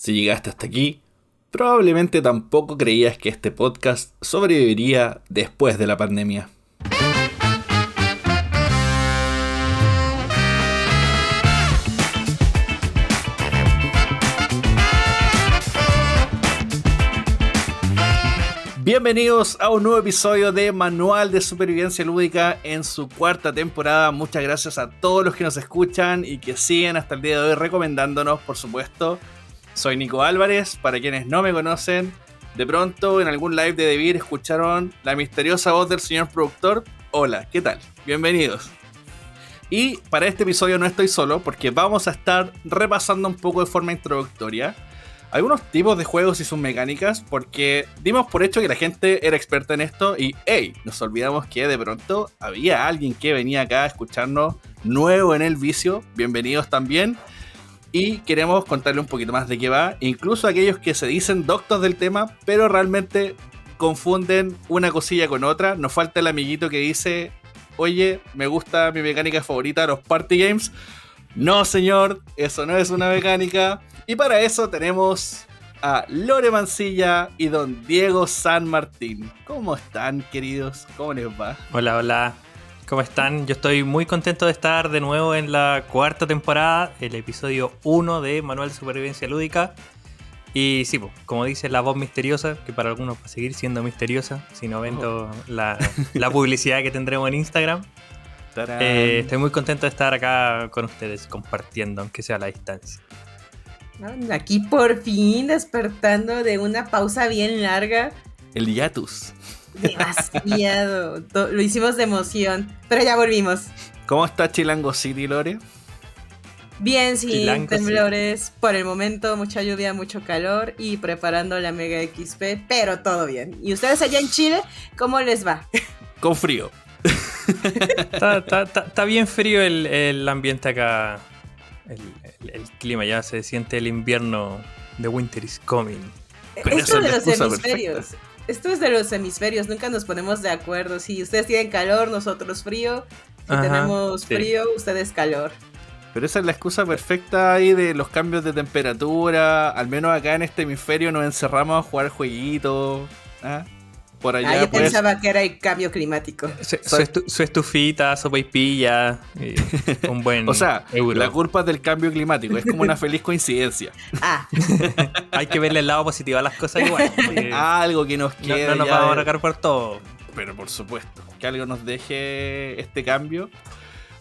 Si llegaste hasta aquí, probablemente tampoco creías que este podcast sobreviviría después de la pandemia. Bienvenidos a un nuevo episodio de Manual de Supervivencia Lúdica en su cuarta temporada. Muchas gracias a todos los que nos escuchan y que siguen hasta el día de hoy recomendándonos, por supuesto. Soy Nico Álvarez, para quienes no me conocen. De pronto en algún live de Debir escucharon la misteriosa voz del señor productor. Hola, ¿qué tal? Bienvenidos. Y para este episodio no estoy solo porque vamos a estar repasando un poco de forma introductoria algunos tipos de juegos y sus mecánicas, porque dimos por hecho que la gente era experta en esto y, hey, nos olvidamos que de pronto había alguien que venía acá a escucharnos nuevo en el vicio. Bienvenidos también. Y queremos contarle un poquito más de qué va, incluso aquellos que se dicen doctos del tema, pero realmente confunden una cosilla con otra. Nos falta el amiguito que dice, oye, me gusta mi mecánica favorita, los party games. No, señor, eso no es una mecánica. Y para eso tenemos a Lore Mancilla y don Diego San Martín. ¿Cómo están, queridos? ¿Cómo les va? Hola, hola. ¿Cómo están? Yo estoy muy contento de estar de nuevo en la cuarta temporada, el episodio 1 de Manual de Supervivencia Lúdica. Y sí, como dice la voz misteriosa, que para algunos va a seguir siendo misteriosa, si no ven oh. la, publicidad que tendremos en Instagram. Eh, estoy muy contento de estar acá con ustedes compartiendo, aunque sea a la distancia. Aquí por fin despertando de una pausa bien larga. El hiatus. Demasiado. Lo hicimos de emoción. Pero ya volvimos. ¿Cómo está Chilango City, Lore? Bien, sí, temblores. Por el momento, mucha lluvia, mucho calor y preparando la Mega XP, pero todo bien. ¿Y ustedes allá en Chile, cómo les va? Con frío. está, bien frío el ambiente acá el, clima, ya se siente el invierno. The winter is coming. Esto es de los hemisferios. Esto es de los hemisferios, nunca nos ponemos de acuerdo. Si ustedes tienen calor, nosotros frío. Si tenemos frío, ustedes calor. Pero esa es la excusa perfecta ahí de los cambios de temperatura. Al menos acá en este hemisferio nos encerramos a jugar jueguitos. ¿ah? Por allá. Ah, yo pues. pensaba que era el cambio climático. Su, estufita, sopa y pilla, un buen O sea, la culpa es del cambio climático, es como una feliz coincidencia. Ah. Hay que verle el lado positivo a las cosas igual. algo que nos quede. No, nos vamos a arrancar por todo. Pero por supuesto, que algo nos deje este cambio.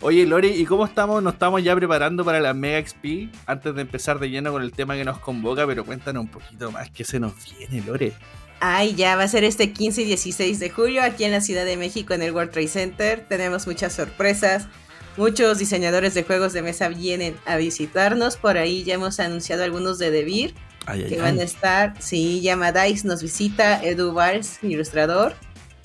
Oye, Lori, ¿y cómo estamos? Nos estamos ya preparando para la Mega XP antes de empezar de lleno con el tema que nos convoca, pero cuéntanos un poquito más qué se nos viene, Lore. Ay, ya va a ser este 15 y 16 de julio aquí en la Ciudad de México en el World Trade Center. Tenemos muchas sorpresas. Muchos diseñadores de juegos de mesa vienen a visitarnos. Por ahí ya hemos anunciado algunos de Debir que van a estar. Sí, llama Dice, nos visita Edu Valls, ilustrador.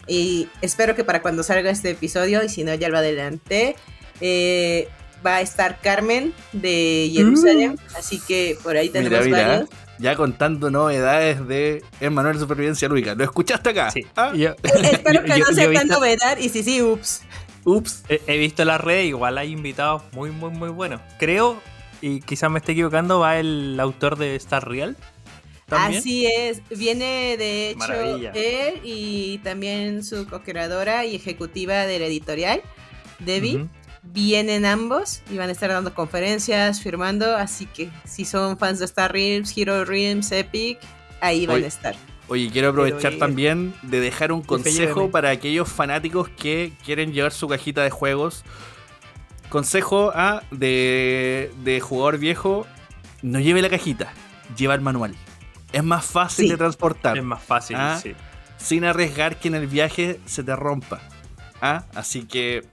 Y espero que para cuando salga este episodio, y si no, ya lo adelanté, eh, va a estar Carmen de Jerusalén. Mm. Así que por ahí tenemos varios ya contando novedades de Manuel Supervivencia Lúdica. ¿Lo escuchaste acá? Sí. ¿Ah? Espero que no sea tan novedad y si sí, ups. Ups. He, visto la red, igual hay invitados muy, muy, muy buenos. Creo, y quizás me esté equivocando, va el autor de Star Real. Así es, viene de hecho él y también su co-creadora y ejecutiva de la editorial, Debbie vienen ambos y van a estar dando conferencias, firmando, así que si son fans de Star Realms, Hero Realms, Epic, ahí van a estar. Oye, quiero aprovechar también de dejar un consejo para aquellos fanáticos que quieren llevar su cajita de juegos. Consejo A de, jugador viejo, no lleve la cajita, lleva el manual. Es más fácil de transportar. Es más fácil, ¿ah? sí. Sin arriesgar que en el viaje se te rompa. ¿ah? Así que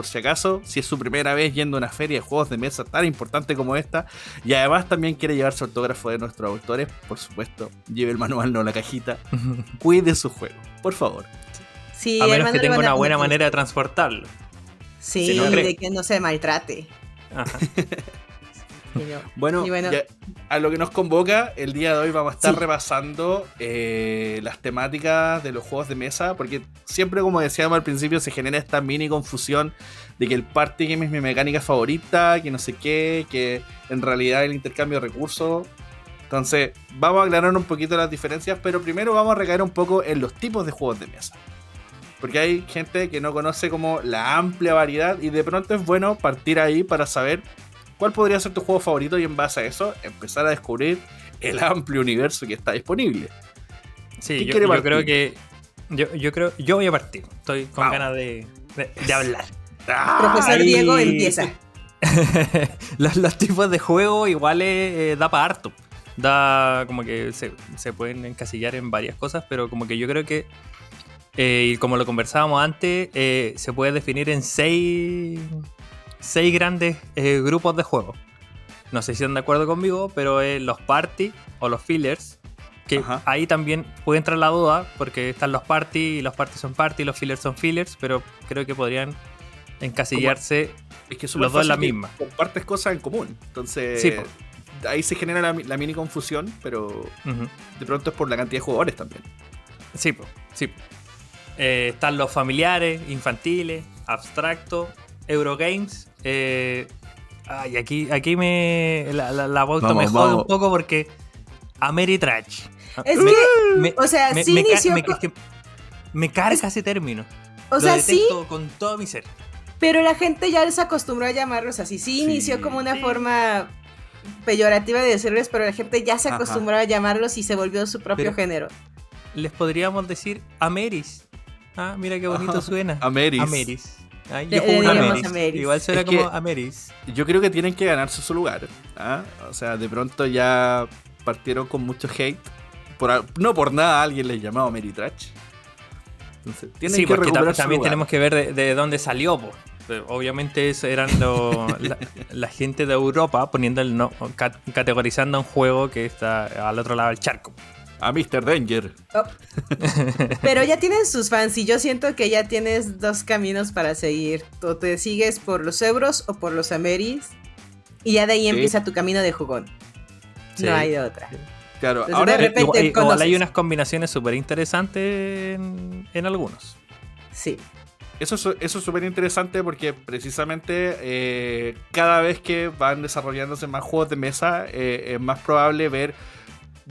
por si acaso, si es su primera vez yendo a una feria de juegos de mesa tan importante como esta, y además también quiere llevar su autógrafo de nuestros autores, por supuesto, lleve el manual, no la cajita, cuide su juego, por favor. a menos que tenga una buena manera de transportarlo. Sí, de que no se maltrate. Ajá. bueno, a lo que nos convoca, el día de hoy vamos a estar repasando eh, las temáticas de los juegos de mesa, porque siempre, como decíamos al principio, se genera esta mini confusión de que el party game es mi mecánica favorita, que no sé qué, que en realidad el intercambio de recursos. Entonces, vamos a aclarar un poquito las diferencias, pero primero vamos a recaer un poco en los tipos de juegos de mesa. Porque hay gente que no conoce como la amplia variedad y de pronto es bueno partir ahí para saber cuál podría ser tu juego favorito y en base a eso empezar a descubrir el amplio universo que está disponible. Sí, yo, creo que yo, yo, creo yo voy a partir. Estoy con ganas de, de, hablar. Profesor Diego empieza. los, tipos de juego igual eh, da para harto. Da como que se, se pueden encasillar en varias cosas, pero como que yo creo que eh, y como lo conversábamos antes, eh, se puede definir en seis, seis grandes eh, grupos de juegos. No sé si están de acuerdo conmigo, pero los party o los fillers. Que ahí también puede entrar la duda, porque están los party y los party son party, los fillers son fillers, pero creo que podrían encasillarse es que los dos en la misma. Compartes cosas en común. Entonces, ahí se genera la, mini confusión, pero de pronto es por la cantidad de jugadores también. Sí, sí. Eh, están los familiares, infantiles, abstracto, Eurogames. Eh, ay, aquí, aquí me. La, la, me jode un poco porque. Ameritrash. Es que. o sea, sí inició. Me, carga ese término. O sea, sí. Con todo mi ser. Pero la gente ya se acostumbró a llamarlos así. Sí, inició como una forma peyorativa de decirles, pero la gente ya se acostumbró a llamarlos y se volvió su propio género. Les podríamos decir Ameris. Ah, mira qué bonito suena. Ameris. Ameris. Yo juego Ameris. Igual suena como Ameris. Yo creo que tienen que ganarse su lugar. ¿ah? O sea, de pronto ya partieron con mucho hate. no por nada alguien les llamaba Ameritrash. Entonces, tienen sí, que porque también tenemos que ver de, dónde salió. Obviamente eran la, gente de Europa poniendo el no, categorizando un juego que está al otro lado del charco a Mr. Danger. Oh. Pero ya tienen sus fans y yo siento que ya tienes dos caminos para seguir. O te sigues por los euros o por los Ameris. Y ya de ahí empieza tu camino de jugón. No hay otra. Claro, ahora de repente igual, hay unas combinaciones súper interesantes en, algunos. Sí. Eso, eso es súper interesante porque precisamente eh, cada vez que van desarrollándose más juegos de mesa, eh, es más probable ver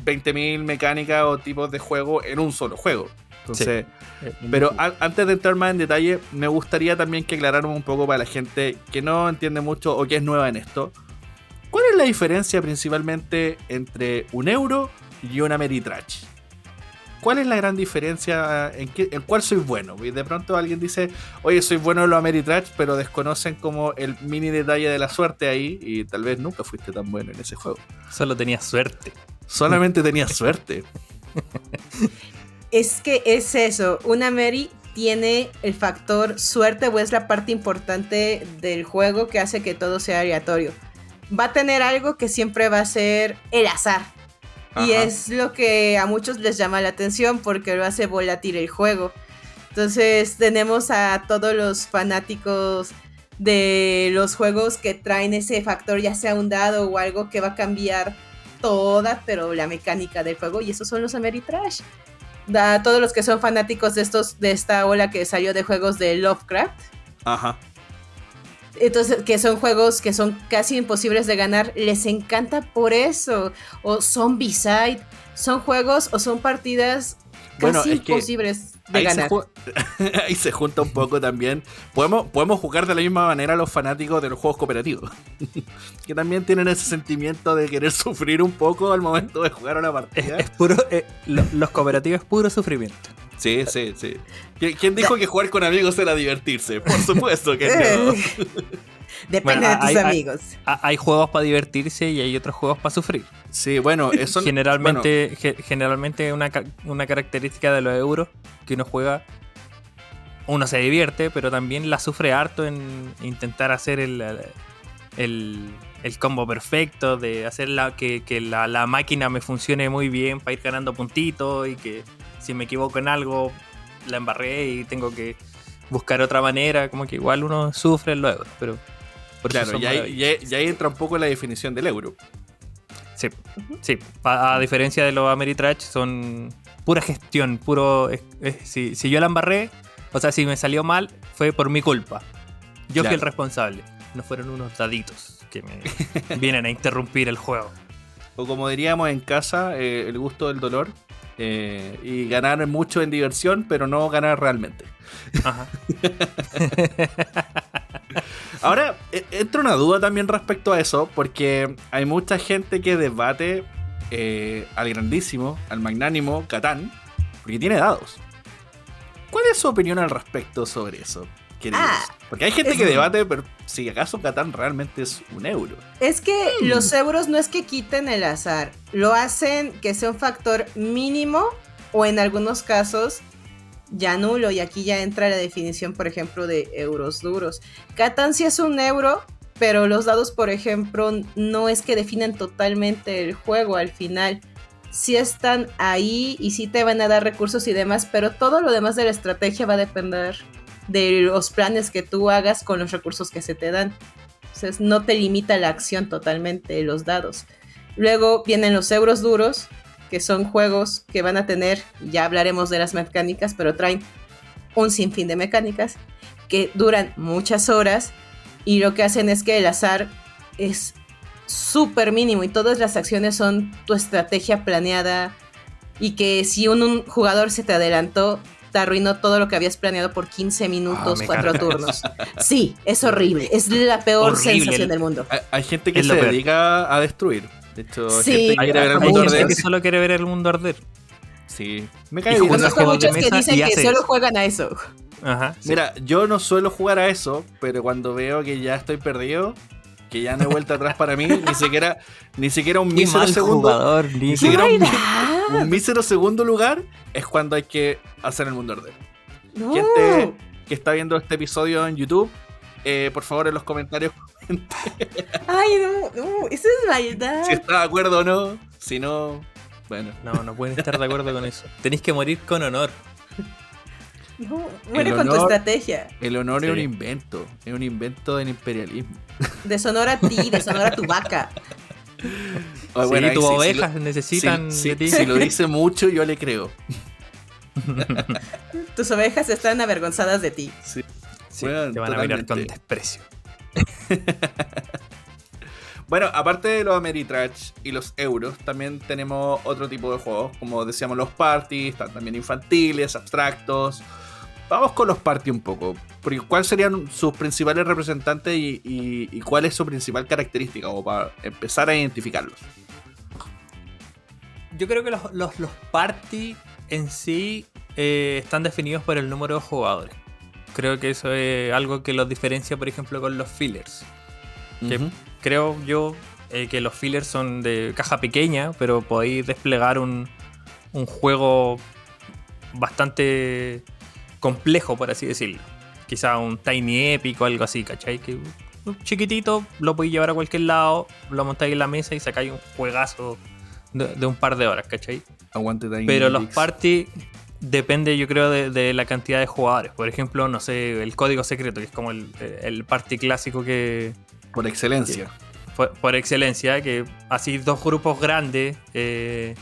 20.000 mecánicas o tipos de juego en un solo juego. Entonces, pero antes de entrar más en detalle, me gustaría también que aclaráramos un poco para la gente que no entiende mucho o que es nueva en esto. ¿Cuál es la diferencia principalmente entre un euro y una Meritrash? ¿Cuál es la gran diferencia en, qué, en cuál soy bueno? Y de pronto alguien dice, oye, soy bueno en los Ameritrash, pero desconocen como el mini detalle de la suerte ahí y tal vez nunca fuiste tan bueno en ese juego. Solo tenías suerte. Solamente tenía suerte. Es que es eso, una Mary tiene el factor suerte o es la parte importante del juego que hace que todo sea aleatorio. Va a tener algo que siempre va a ser el azar. Y es lo que a muchos les llama la atención porque lo hace volátil el juego. Entonces tenemos a todos los fanáticos de los juegos que traen ese factor, ya sea un dado o algo que va a cambiar toda, pero la mecánica del juego, y esos son los Ameritrash. Da, todos los que son fanáticos de estos, de esta ola que salió de juegos de Lovecraft. Ajá. Entonces, que son juegos que son casi imposibles de ganar, les encanta por eso. O son B-Side, son juegos o son partidas casi imposibles ahí Se ahí se junta un poco también. Podemos, podemos jugar de la misma manera a los fanáticos de los juegos cooperativos. que también tienen ese sentimiento de querer sufrir un poco al momento de jugar una partida. Es, puro, eh, los cooperativos es puro sufrimiento. Sí, sí, sí. ¿Quién dijo que jugar con amigos era divertirse? Por supuesto que no. Depende de tus amigos. Hay, juegos para divertirse y hay otros juegos para sufrir. Sí, bueno, eso generalmente, generalmente una, una característica de los euros que uno juega, uno se divierte, pero también la sufre harto en intentar hacer el, el, combo perfecto, de hacer la, que, la, la, máquina me funcione muy bien para ir ganando puntitos y que si me equivoco en algo la embarré y tengo que buscar otra manera, como que igual uno sufre en los euros, pero claro, y ahí, entra un poco la definición del euro. Sí, sí. A, diferencia de los Ameritrash, son pura gestión, puro. si, yo la embarré, o sea, si me salió mal, fue por mi culpa. Yo fui el responsable. No fueron unos daditos que me vienen a interrumpir el juego. o como diríamos en casa, eh, el gusto del dolor. Eh, y ganar mucho en diversión, pero no ganar realmente. Ajá. Ahora, e, entra una duda también respecto a eso, porque hay mucha gente que debate eh, al grandísimo, al magnánimo Catán, porque tiene dados. ¿Cuál es su opinión al respecto sobre eso? Ah, Porque hay gente que debate, pero si acaso Catán realmente es un euro. Es que hmm. los euros no es que quiten el azar, lo hacen que sea un factor mínimo o en algunos casos ya nulo. Y aquí ya entra la definición, por ejemplo, de euros duros. Catán sí es un euro, pero los dados, por ejemplo, no es que definan totalmente el juego al final. Sí están ahí y sí te van a dar recursos y demás, pero todo lo demás de la estrategia va a depender de los planes que tú hagas con los recursos que se te dan. Entonces no te limita la acción totalmente los dados. Luego vienen los euros duros, que son juegos que van a tener, ya hablaremos de las mecánicas, pero traen un sinfín de mecánicas que duran muchas horas y lo que hacen es que el azar es súper mínimo y todas las acciones son tu estrategia planeada y que si un jugador se te adelantó, te arruinó todo lo que habías planeado por 15 minutos, 4 ah, turnos. Sí, es horrible. Es la peor sensación del mundo. Hay, gente que se dedica a destruir. De hecho, sí, gente que quiere ver el mundo arder. que solo quiere ver el mundo arder. Sí. Me cae Conozco muchos que dicen que solo juegan a eso. Ajá, Mira, yo no suelo jugar a eso, pero cuando veo que ya estoy perdido, que ya no he vuelto atrás para mí, ni siquiera, ni siquiera un mísero segundo. ni siquiera un, mísero segundo lugar es cuando hay que hacer el mundo arder. Gente que está viendo este episodio en YouTube, eh, por favor en los comentarios Ay, no, no, eso es maldad. Si está de acuerdo o no, si no, bueno. No, no pueden estar de acuerdo con eso. Tenéis que morir con honor. No, muere con tu estrategia. El honor es un invento, es un invento del imperialismo. Deshonora a ti, deshonora a tu vaca. Oh, sí, tus ovejas necesitan de ti. Si lo dice mucho, yo le creo. tus ovejas están avergonzadas de ti. Sí. te van a mirar con desprecio. bueno, aparte de los Ameritrash y los euros, también tenemos otro tipo de juegos, como decíamos los parties, también infantiles, abstractos. Vamos con los parties un poco. Porque ¿Cuáles serían sus principales representantes y, cuál es su principal característica? O para empezar a identificarlos. Yo creo que los, los, parties en sí eh, están definidos por el número de jugadores. Creo que eso es algo que los diferencia, por ejemplo, con los fillers. creo yo eh, que los fillers son de caja pequeña, pero podéis desplegar un, un juego bastante complejo, por así decirlo. Quizá un Tiny Epic o algo así, ¿cachai? Que chiquitito, lo podéis llevar a cualquier lado, lo montáis en la mesa y sacáis un juegazo de, un par de horas, ¿cachai? Aguante Tiny Pero los party depende, yo creo, de, la cantidad de jugadores. Por ejemplo, no sé, el código secreto, que es como el, party clásico que. Por excelencia. por, excelencia, que así dos grupos grandes eh,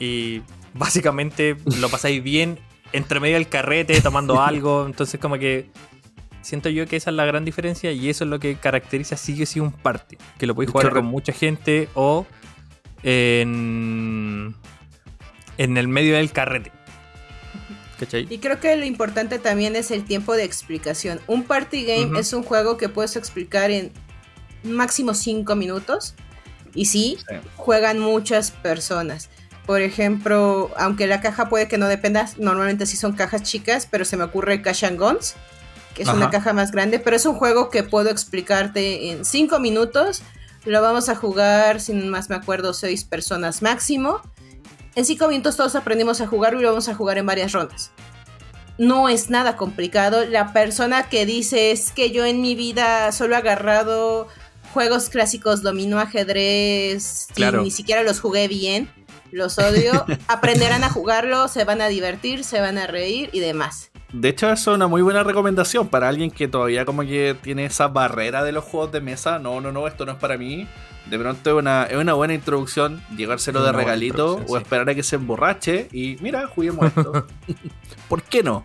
y básicamente lo pasáis bien entre medio del carrete, tomando algo. Entonces, como que siento yo que esa es la gran diferencia y eso es lo que caracteriza sí que sí un party. Que lo podéis jugar con mucha gente o en, en el medio del carrete. Y creo que lo importante también es el tiempo de explicación. Un party game es un juego que puedes explicar en máximo 5 minutos. Y sí, juegan muchas personas. Por ejemplo, aunque la caja puede que no dependa, normalmente sí son cajas chicas, pero se me ocurre Cash and Guns, que es una caja más grande, pero es un juego que puedo explicarte en 5 minutos. Lo vamos a jugar, sin más me acuerdo, 6 personas máximo. En 5 minutos todos aprendimos a jugar y lo vamos a jugar en varias rondas. No es nada complicado. La persona que dice es que yo en mi vida solo he agarrado juegos clásicos, dominó ajedrez, y ni siquiera los jugué bien, los odio. Aprenderán a jugarlo, se van a divertir, se van a reír y demás. De hecho, eso es una muy buena recomendación para alguien que todavía como que tiene esa barrera de los juegos de mesa. No, no, no, esto no es para mí de pronto es una, es una buena introducción llegárselo de regalito o esperar a que se emborrache y mira, juguemos esto. ¿Por qué no?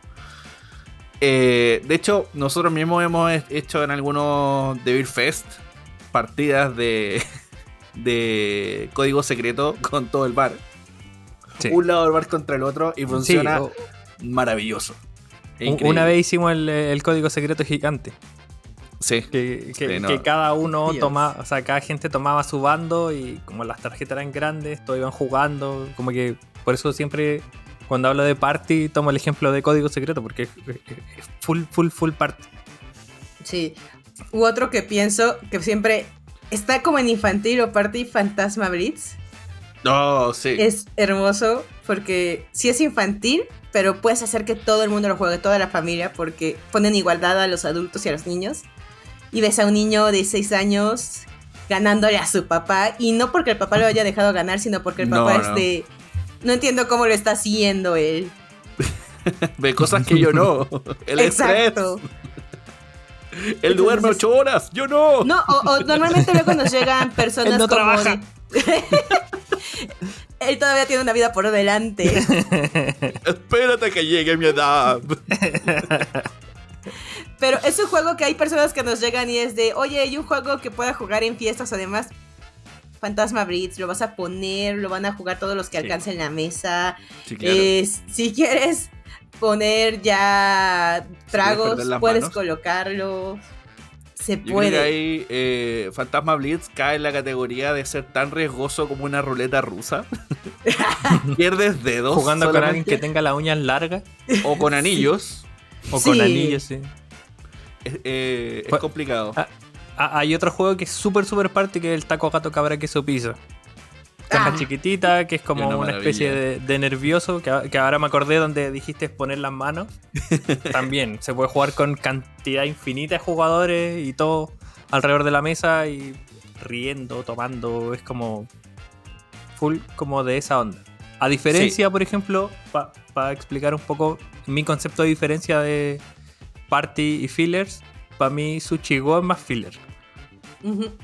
Eh, de hecho, nosotros mismos hemos hecho en algunos Devil Fest partidas de, de código secreto con todo el bar. Sí. Un lado del bar contra el otro y funciona Sí, maravilloso. Increíble. una vez hicimos el, el código secreto gigante. Sí. Que, que- Sí, no. que cada uno Dios. toma, o sea, cada gente tomaba su bando y como las tarjetas eran grandes, todos iban jugando. Como que por eso siempre cuando hablo de party tomo el ejemplo de código secreto, porque es, full, full, full party. Sí. U otro que pienso que siempre está como en infantil o party Fantasma Blitz. No, sí. Es hermoso porque sí es infantil, pero puedes hacer que todo el mundo lo juegue, toda la familia, porque ponen igualdad a los adultos y a los niños. Y ves a un niño de 6 años ganándole a su papá, y no porque el papá lo haya dejado ganar, sino porque el papá no. es de... No entiendo cómo lo está haciendo él. Ve cosas que yo no. El estrés. Exacto. Él duerme ocho horas. Yo no. No, o, o normalmente luego nos llegan personas Él no como trabaja. de- Él todavía tiene una vida por delante. Espérate que llegue mi edad. Pero es un juego que hay personas que nos llegan y es de, oye, hay un juego que pueda jugar en fiestas además. Fantasma Blitz, lo vas a poner, lo van a jugar todos los que Sí. alcancen la mesa. Sí, claro. Es- si quieres poner ya tragos, puedes manos. colocarlo. Se Yo creo que puede. ahí eh, Fantasma Blitz cae en la categoría de ser tan riesgoso como una ruleta rusa. Pierdes dedos. Jugando con alguien que tenga las uñas largas O con anillos. o con Sí. anillos, sí. Es, eh, es Pues- complicado. Ah, Ah, hay otro juego que es súper, súper party que es el taco gato cabra queso pizza. Caja Ah. chiquitita, que es como Una especie de, de nervioso, que ahora me acordé donde dijiste poner las manos. También se puede jugar con cantidad infinita de jugadores y todo alrededor de la mesa y riendo, tomando, es como full como de esa onda. A diferencia, por ejemplo, para explicar un poco mi concepto de diferencia de party y fillers, para mí Suchigo es más filler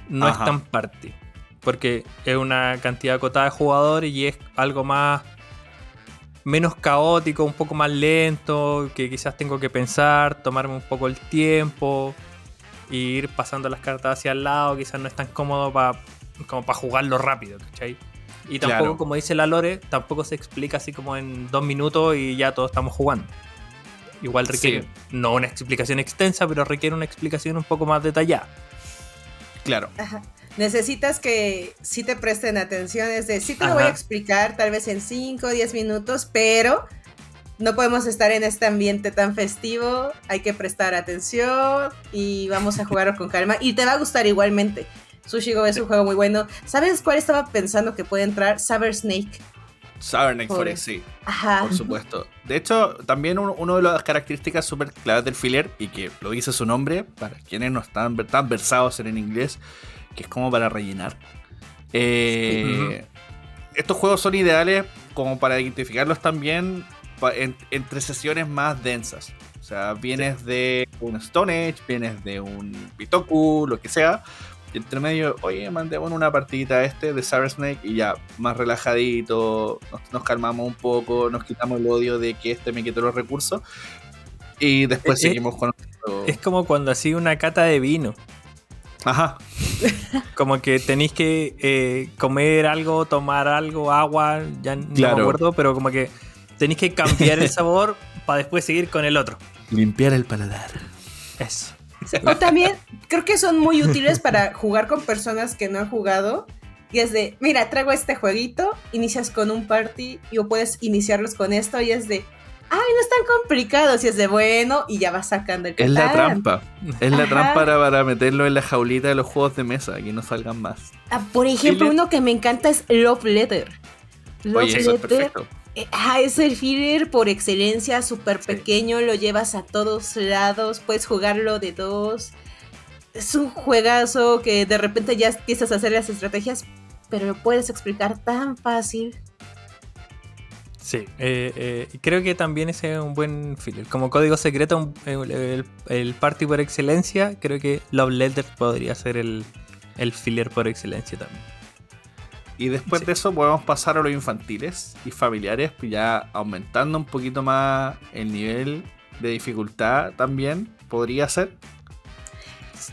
no Ajá. es tan party. Porque es una cantidad acotada de jugadores y es algo más. menos caótico, un poco más lento, que quizás tengo que pensar, tomarme un poco el tiempo, e ir pasando las cartas hacia el lado, quizás no es tan cómodo pa- como para jugarlo rápido, ¿cachai? Y tampoco, Claro. como dice la Lore, tampoco se explica así como en dos minutos y ya todos estamos jugando. Igual requiere, Sí. no una explicación extensa, pero requiere una explicación un poco más detallada. Claro. Ajá. Necesitas que sí te presten atención, es de, sí te lo voy a explicar tal vez en 5 o 10 minutos, pero no podemos estar en este ambiente tan festivo, hay que prestar atención y vamos a jugarlo con calma y te va a gustar igualmente. Sushigo es un juego muy bueno. ¿Sabes cuál estaba pensando que puede entrar? Saber Snake. Pobre. Forex, sí, Ajá. por supuesto. De hecho, también un- una de las características súper claves del filler, y que lo dice su nombre, para quienes no están tan versados en el inglés, que es como para rellenar. Eh, Estos juegos son ideales como para identificarlos también en- entre sesiones más densas. O sea, vienes de un Stone Age, vienes de un Bitoku, lo que sea. Y entre medio, oye, mandemos una partidita a este de Cyber Snake y ya, más relajadito, nos, nos calmamos un poco, nos quitamos el odio de que este me quitó los recursos. Y después Eh, eh, seguimos con nuestro- Es como cuando hacía una cata de vino. Ajá, Como que tenéis que eh, comer algo, tomar algo, agua, ya no Claro. me acuerdo, pero como que tenéis que cambiar el sabor para después seguir con el otro. limpiar el paladar. Eso. O también creo que son muy útiles para jugar con personas que no han jugado. Y es de, mira, traigo este jueguito, inicias con un party y o puedes iniciarlos con esto y es de, ay, no es tan complicado, si es de bueno y ya vas sacando el Es la trampa. Es la Ajá. trampa para, para meterlo en la jaulita de los juegos de mesa, que no salgan más. Ah, por ejemplo, uno que me encanta es Love Letter. Love Oye, eso es Letter perfecto. Eh, ah, es el filler por excelencia, súper Sí. pequeño, lo llevas a todos lados, puedes jugarlo de dos. Es un juegazo que de repente ya empiezas a hacer las estrategias, pero lo puedes explicar tan fácil. Sí, eh, eh, creo que también ese es un buen filler. Como código secreto, un- el- el party por excelencia, creo que Love Letter podría ser el, el filler por excelencia también. Y después Sí. de eso podemos pasar a los infantiles y familiares, pues ya aumentando un poquito más el nivel de dificultad también podría ser.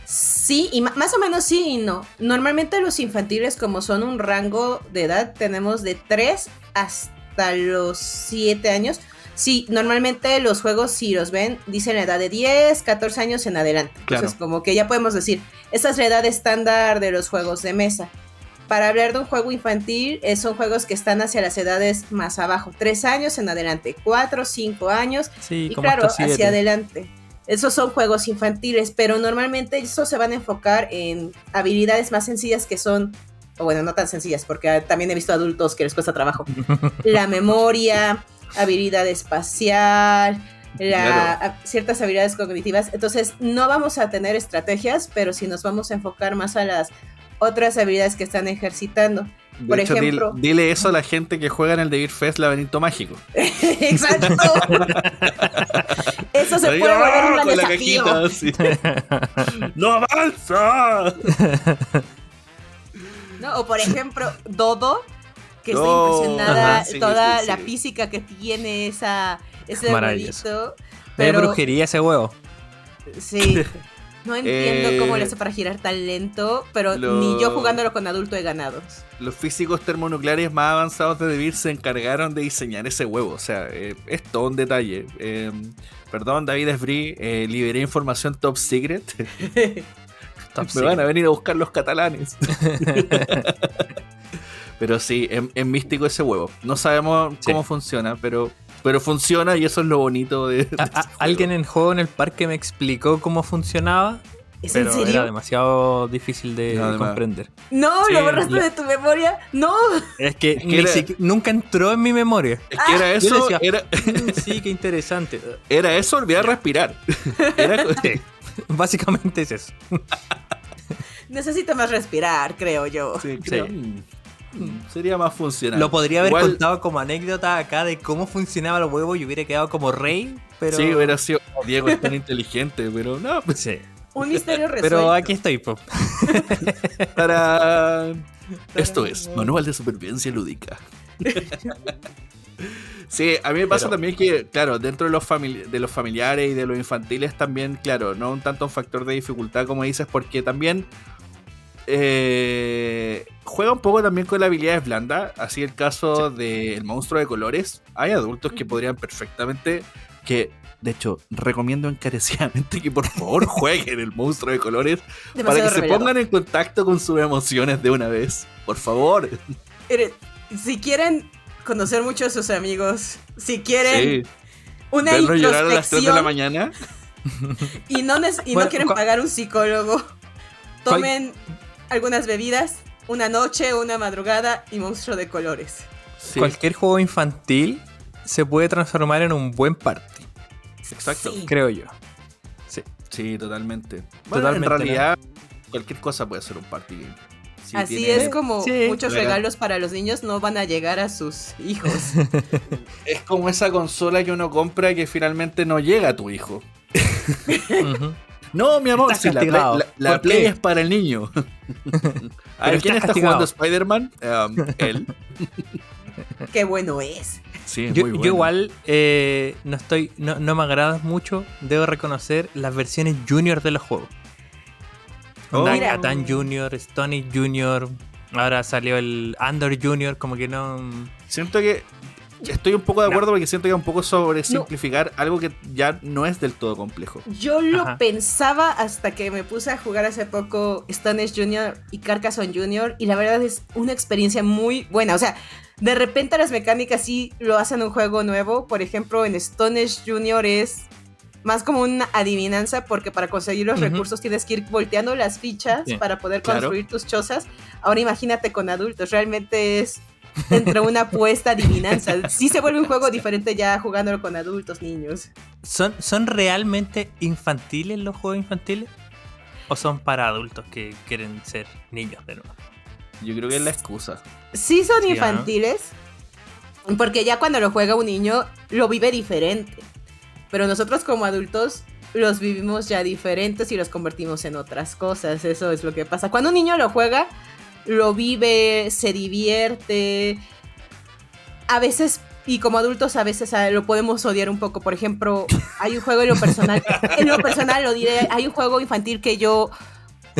Sí, y más o menos sí y no. Normalmente los infantiles, como son un rango de edad, tenemos de 3 hasta los 7 años. Sí, normalmente los juegos, si los ven, dicen la edad de 10, 14 años en adelante. Entonces, como que ya podemos decir, esa es la edad estándar de los juegos de mesa. Para hablar de un juego infantil, eh, son juegos que están hacia las edades más abajo, 3 años en adelante, 4, 5 años y claro, hacia adelante. Esos son juegos infantiles, pero normalmente esos se van a enfocar en habilidades más sencillas que son, o bueno, no tan sencillas, porque también he visto adultos que les cuesta trabajo. la memoria, habilidad espacial, ciertas habilidades cognitivas. Entonces, no vamos a tener estrategias, pero sí nos vamos a enfocar más a las otras habilidades que están ejercitando. Por ejemplo, dile, eso a la gente que juega en el Devil Fest Laberinto Mágico. Exacto. eso se puede volver un desafío. ¡No avanza! no, o por ejemplo, Dodo, que está impresionada toda la física que tiene esa, ese huevito. Pero... brujería ese huevo. Sí. No entiendo cómo le hace eh, para girar tan lento, pero ni yo jugándolo con adulto he ganado. Los físicos termonucleares más avanzados de DeVir se encargaron de diseñar ese huevo. O sea, eh, es todo un detalle. Em, perdón, David Esbrí, eh, liberé información top secret. Me van a venir a buscar los catalanes. pero sí, es, místico ese huevo. No sabemos cómo funciona, pero pero funciona y eso es lo bonito de. alguien en juego en el parque me explicó cómo funcionaba. ¿Es pero en serio? era demasiado difícil de comprender. No, lo borraste de tu memoria. No. Es que, nunca entró en mi memoria. Es que era ah. eso. Era... Mm, sí, qué interesante. Era eso, olvidar respirar. Era... Básicamente es eso. Necesito más respirar, creo yo. Sí, creo. Sí. Sería más funcional. Lo podría haber contado como anécdota acá de cómo funcionaba los huevos y hubiera quedado como rey, pero... Sí, hubiera sido Diego es tan inteligente, pero no, pues sí. Un misterio resuelto. Pero aquí estoy, po. Para... Esto es Manual de Supervivencia Lúdica. Sí, a mí me pasa también que, claro, dentro de los, de los familiares y de los infantiles también, claro, no un tanto un factor de dificultad como dices, porque también eh, juega un poco también con la habilidades blandas, así el caso del monstruo de colores. Hay adultos que podrían perfectamente, que de hecho recomiendo encarecidamente que por favor jueguen el monstruo de colores para que se pongan en contacto con sus emociones de una vez. Por favor. Si quieren conocer mucho a sus amigos, si quieren una introspección a las 3 de la mañana y no, y no quieren pagar un psicólogo, tomen algunas bebidas, una noche, una madrugada y monstruo de colores. Cualquier juego infantil se puede transformar en un buen party. Exacto. Creo yo. Sí. Sí, totalmente. totalmente en realidad, cualquier cosa puede ser un party game. Así es como muchos regalos para los niños no van a llegar a sus hijos. es como esa consola que uno compra que finalmente no llega a tu hijo. No, mi amor, si la, play, es para el niño. a ver, ¿quién está jugando Spider-Man? Um, él. Qué bueno es. Sí, yo, yo, igual eh, no estoy, no, me agrada mucho, debo reconocer las versiones junior de los juegos. Oh. Catan Junior, Stony Junior, ahora salió el Under Junior, como que no. Siento que estoy un poco de acuerdo porque siento que es un poco sobre simplificar algo que ya no es del todo complejo. Yo lo pensaba hasta que me puse a jugar hace poco Stones Jr. y Carcassonne Jr. y la verdad es una experiencia muy buena. O sea, de repente las mecánicas sí lo hacen un juego nuevo. Por ejemplo, en Stones Jr. es más como una adivinanza porque para conseguir los recursos tienes que ir volteando las fichas para poder construir tus chozas. Ahora imagínate con adultos, realmente es entre una apuesta adivinanza. Sí se vuelve un juego diferente ya jugándolo con adultos, niños. ¿Son, ¿Son realmente infantiles los juegos infantiles? ¿O son para adultos que quieren ser niños de nuevo? Yo creo que es la excusa. Sí son infantiles, porque ya cuando lo juega un niño lo vive diferente. Pero nosotros como adultos los vivimos ya diferentes y los convertimos en otras cosas. Eso es lo que pasa. Cuando un niño lo juega, lo vive, se divierte. A veces y como adultos a veces ah, lo podemos odiar un poco. Por ejemplo, hay un juego en lo personal, en lo personal lo diré, hay un juego infantil que yo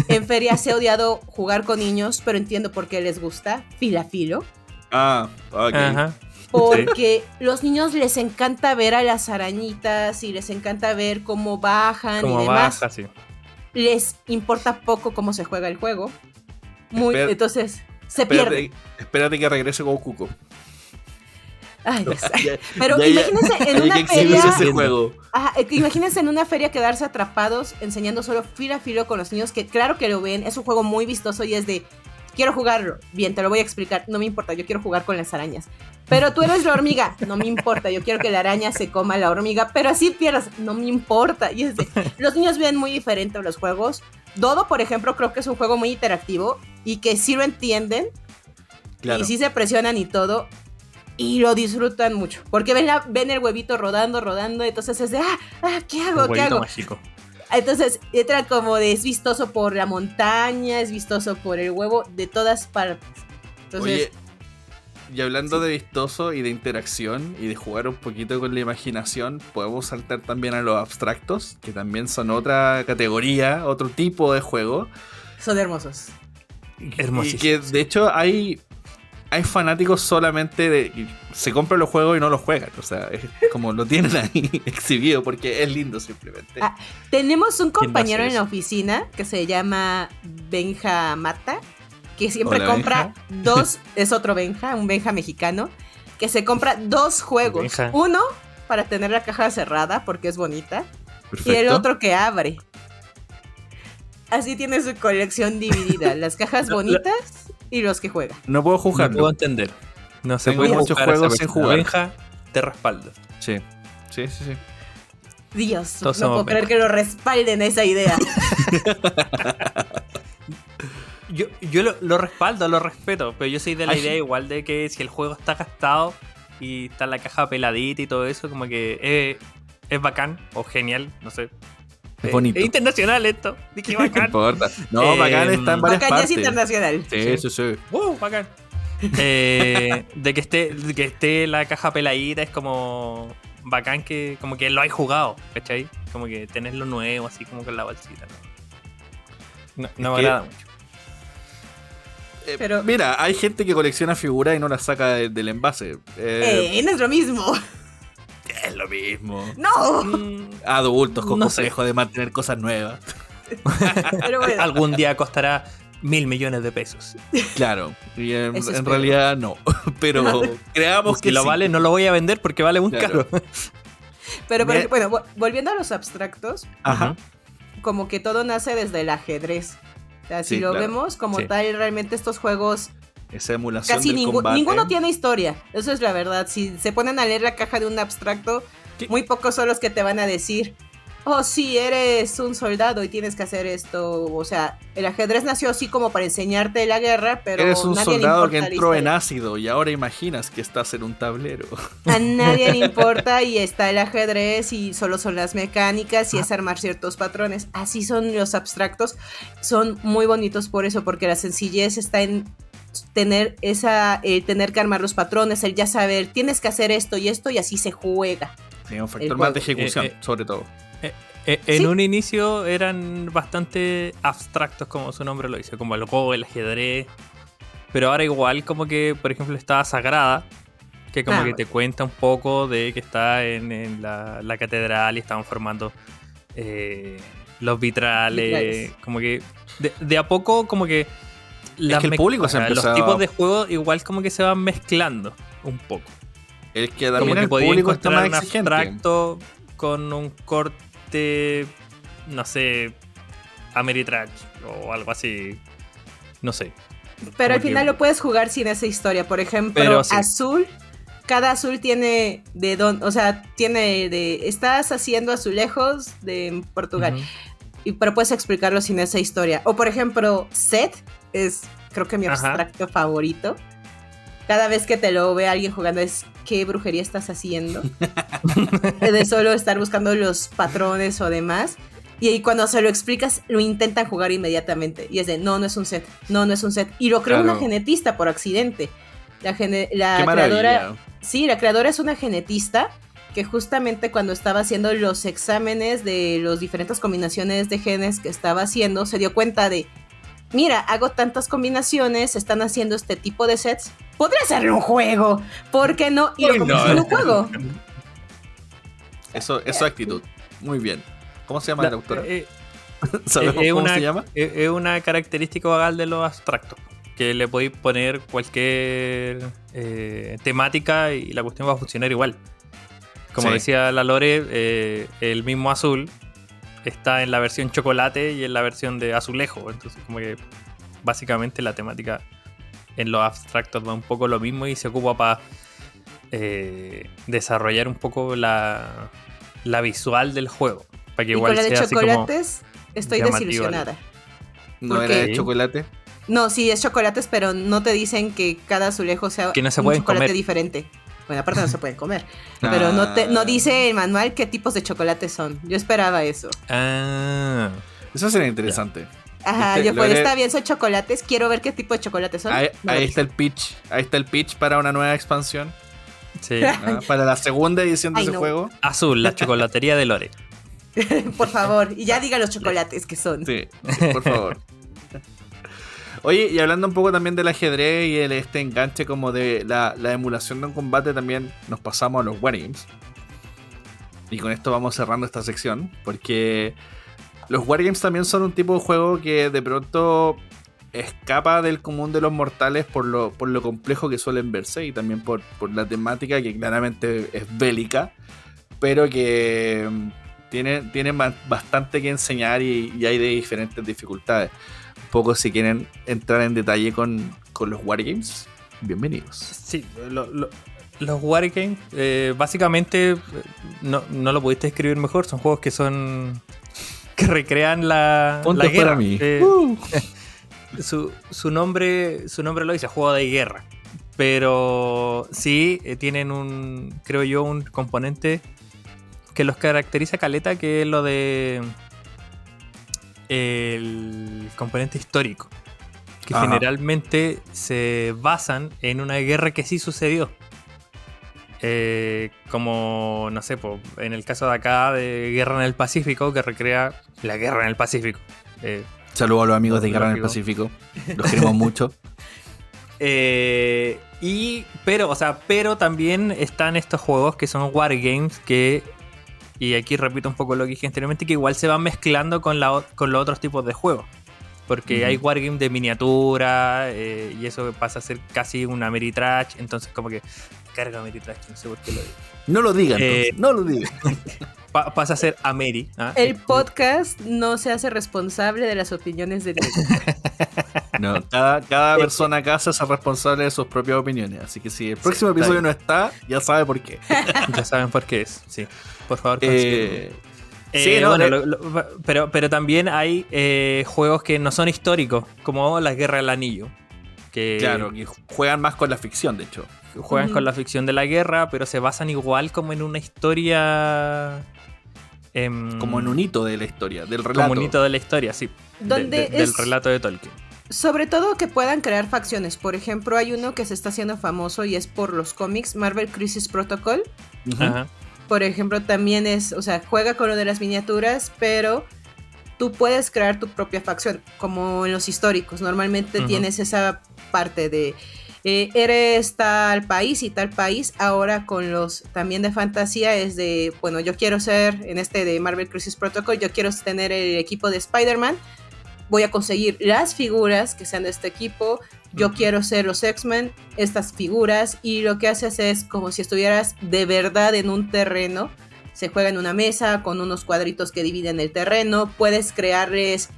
en ferias he odiado jugar con niños, pero entiendo por qué les gusta, Filafilo. Ah, ok. Ajá. Porque los niños les encanta ver a las arañitas y les encanta ver cómo bajan y demás. baja, sí. Les importa poco cómo se juega el juego. Muy, Espera- entonces se pierde. Espérate, espérate que regrese Goku. Ay, Dios. Ya- Pero ya- ya- imagínense en una feria. ese juego. Ajá, eh, imagínense en una feria quedarse atrapados enseñando solo filo a filo con los niños, que claro que lo ven, es un juego muy vistoso y es de, quiero jugarlo, bien, te lo voy a explicar, no me importa, yo quiero jugar con las arañas. Pero tú eres la hormiga, no me importa, yo quiero que la araña se coma a la hormiga, pero así pierdas, no me importa. Y es de, los niños ven muy diferente los juegos. Dodo, por ejemplo, creo que es un juego muy interactivo y que sí lo entienden Claro. y sí se presionan y todo. Y lo disfrutan mucho. Porque ven, la- ven el huevito rodando, rodando. Entonces es de, ah, ah, ¿qué hago? Un ¿Qué hago? mágico. Entonces entra como de, es vistoso por la montaña, es vistoso por el huevo, de todas partes. Entonces, Oye, y hablando de vistoso y de interacción y de jugar un poquito con la imaginación, podemos saltar también a los abstractos, que también son otra categoría, otro tipo de juego. son hermosos. Y Hermosísimos. que de hecho hay, hay fanáticos solamente de. Se compran los juegos y no los juegan. O sea, es como lo tienen ahí exhibido porque es lindo simplemente. Ah, Tenemos un ¿Quién compañero en la oficina que se llama Benja Mata, que siempre Hola, compra dos, es otro Benja, un Benja mexicano, que se compra dos juegos. Benja. Uno para tener la caja cerrada porque es bonita y el otro que abre. Así tiene su colección dividida, las cajas bonitas y los que juega. No puedo No jugarlo. puedo entender. No se Tengo puede muchos juegos sin jugar. Benja, te respaldo. Sí. Sí, sí, sí. Dios, Todos no puedo creer que lo respalden esa idea. Yo, yo lo, lo respaldo, lo respeto, pero yo soy de la Ay, idea igual de que si el juego está gastado y está la caja peladita y todo eso, como que es, es bacán o genial, no sé. Es Eh, bonito. Es internacional esto. Dije No bacán. importa. No, Eh, bacán está en varias Bacán ya es partes. internacional. Sí, sí, sí. ¡Wow! Bacán. Eh, de que esté de que esté la caja peladita es como bacán que como que lo hay jugado, ¿cachai? Como que tenerlo nuevo así como con la bolsita. No, no, no me que- agrada mucho. Eh, Pero- Mira, hay gente que colecciona figuras y no las saca de- del envase. Eh, Eh, no es lo mismo. Es lo mismo. No. Mm, Adultos con No sé. complejo de mantener cosas nuevas. Pero bueno. algún día costará mil millones de pesos. Claro. Y en, realidad no. Pero creamos Si que lo sí. vale, no lo voy a vender porque vale muy Claro. caro. Pero, bueno, vo- volviendo a los abstractos, Ajá. como que todo nace desde el ajedrez. O sea, si Sí, lo claro. vemos como Sí. tal, realmente estos juegos Esa emulación casi del ningú- combate. ninguno tiene historia. Eso es la verdad. Si se ponen a leer la caja de un abstracto, ¿Qué? muy pocos son los que te van a decir, oh, sí, eres un soldado y tienes que hacer esto. O sea, el ajedrez nació así como para enseñarte la guerra, pero Eres un nadie le soldado que entró en ácido y ahora imaginas que estás en un tablero. A nadie le importa y está el ajedrez y solo son las mecánicas y es armar ciertos patrones. Así son los abstractos. Son muy bonitos por eso, porque la sencillez está en tener esa, el tener que armar los patrones, el ya saber, tienes que hacer esto y esto y así se juega. Sí, un factor El más de ejecución, Eh, eh. sobre todo. Eh, en Sí. un inicio eran bastante abstractos, como su nombre lo dice, como el Go, el ajedrez. Pero ahora igual como que, por ejemplo, está Sagrada, que como Ah, que te cuenta un poco de que está en, en la, la catedral y estaban formando eh, los vitrales. Vitrales. Como que de, de a poco como que... las que el público se Los tipos de juego igual como que se van mezclando un poco. Es que Como también que el podía público está más un exigente. abstracto con un corte, no sé, Ameritrash o algo así. No sé. Pero al Como que- final lo puedes jugar sin esa historia. Por ejemplo, Pero sí. azul. Cada azul tiene de don, o sea, tiene de estás haciendo azulejos de Portugal. Y, pero puedes explicarlo sin esa historia. O por ejemplo, Set es creo que mi Ajá. abstracto favorito. Cada vez que te lo ve alguien jugando es ¿qué brujería estás haciendo? de solo estar buscando los patrones o demás. Y ahí cuando se lo explicas, lo intentan jugar inmediatamente. Y es de, no, no es un set, no, no es un set. Y lo creó Claro. una genetista por accidente. La, gene- la Qué creadora. Sí, la creadora es una genetista que justamente cuando estaba haciendo los exámenes de las diferentes combinaciones de genes que estaba haciendo, se dio cuenta de, mira, hago tantas combinaciones, están haciendo este tipo de sets, podría hacerle un juego, ¿por qué no? Y lo en un juego. Eso, eso actitud. Muy bien. ¿Cómo se llama la, autora? Eh, ¿Sabes es cómo una- se llama? Es una característica vagal de los abstractos. Que le podéis poner cualquier eh, temática y la cuestión va a funcionar igual. Como Sí. decía la Lore, eh, el mismo azul está en la versión chocolate y en la versión de azulejo. Entonces, como que básicamente la temática en los abstractos va un poco lo mismo y se ocupa para desarrollar un poco la, la visual del juego. Para que Y igual con la de sea así como. chocolates estoy desilusionada. ¿No ¿por era de chocolate? No, sí, es chocolates, pero no te dicen que cada azulejo sea Que no se un chocolate comer. diferente. Bueno, aparte no se pueden comer. Pero no, te, no Ah. dice el manual qué tipos de chocolates son. Yo esperaba eso. Ah. Eso sería interesante. Ajá, Este, yo pues está bien, son chocolates. Quiero ver qué tipo de chocolates son. Ahí, No ahí lo está el pitch. Ahí está el pitch para una nueva expansión. Sí. ¿ah? Para la segunda edición de Ay, ese no. juego. Azul, la chocolatería de Lore. Por favor, y ya diga los chocolates que son. Sí, sí, por favor. Oye, y hablando un poco también del ajedrez y el, este enganche como de la, la emulación de un combate, también nos pasamos a los Wargames. Y con esto vamos cerrando esta sección, porque los Wargames también son un tipo de juego que de pronto escapa del común de los mortales por lo, por lo complejo que suelen verse y también por, por la temática que claramente es bélica, pero que mm, tiene, tiene ba- bastante que enseñar y, y hay de diferentes dificultades. Poco si quieren entrar en detalle con, con los Wargames, bienvenidos. Sí, lo- lo- los Wargames, eh, básicamente, eh, no, no lo pudiste escribir mejor. Son juegos que son. que recrean la, Puntos la guerra. para mí. Eh, Uh. su, su nombre su nombre lo dice, juego de guerra. Pero sí eh, tienen un, creo yo, un componente que los caracteriza caleta, que es lo de el componente histórico. Que Ajá. generalmente se basan en una guerra que sí sucedió. Eh, como, no sé, po, en el caso de acá de Guerra en el Pacífico, que recrea la guerra en el Pacífico. Eh, Saludos a los amigos de Guerra en el. Pacífico. Los queremos mucho. Eh, y, pero, o sea, pero también están estos juegos que son wargames que, y aquí repito un poco lo que dije anteriormente, que igual se van mezclando con, la, con los otros tipos de juegos. Porque Ujú. hay wargames de miniatura eh, y eso pasa a ser casi una Meritrash. Entonces, como que carga Meritrash, no sé por qué lo digo. No lo digan, Eh, no lo digan. Pa- pasa a ser Ameri. ¿ah? El podcast no se hace responsable de las opiniones de Diego. No, cada, cada persona acá se hace responsable de sus propias opiniones. Así que si el próximo episodio bien. no está, ya sabe por qué. Ya saben por qué es. Sí. Por favor, Eh, sí, Eh, no, bueno, lo- lo- pero, pero también hay eh, juegos que no son históricos, como la Guerra del Anillo, que claro, que juegan más con la ficción, de hecho. juegan con la ficción de la guerra, pero se basan igual como en una historia... em, Como en un hito de la historia, del relato. como un hito de la historia, sí. de- de- del es- relato de Tolkien. Sobre todo que puedan crear facciones. Por ejemplo, hay uno que se está haciendo famoso y es por los cómics, Marvel Crisis Protocol. Ajá. Por ejemplo, también es, o sea, juega con lo de las miniaturas, pero tú puedes crear tu propia facción, como en los históricos. Normalmente tienes esa parte de eh, eres tal país y tal país. Ahora con los también de fantasía es de, bueno, yo quiero ser en este de Marvel Crisis Protocol, yo quiero tener el equipo de Spider-Man. Voy a conseguir las figuras que sean de este equipo. Yo quiero ser los X-Men, estas figuras. Y lo que haces es como si estuvieras de verdad en un terreno. Se juega en una mesa con unos cuadritos que dividen el terreno. Puedes crearles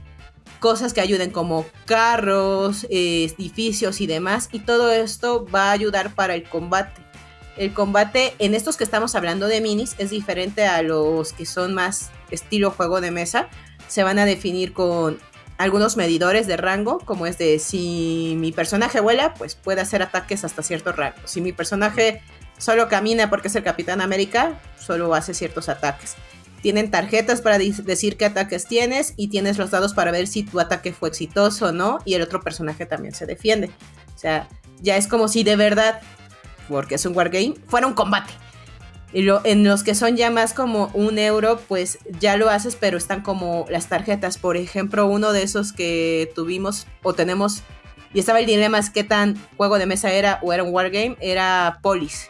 cosas que ayuden como carros, eh, edificios y demás. Y todo esto va a ayudar para el combate. El combate en estos que estamos hablando de minis es diferente a los que son más estilo juego de mesa. Se van a definir con algunos medidores de rango, como es de si mi personaje vuela, pues puede hacer ataques hasta cierto rango. Si mi personaje solo camina porque es el Capitán América, solo hace ciertos ataques. Tienen tarjetas para decir qué ataques tienes y tienes los dados para ver si tu ataque fue exitoso o no y el otro personaje también se defiende. O sea, ya es como si de verdad porque es un wargame, fuera un combate. Y lo, en los que son ya más como un euro, pues ya lo haces, pero están como las tarjetas. Por ejemplo, uno de esos que tuvimos o tenemos, y estaba el dilema es qué tan juego de mesa era o era un wargame, era Polis.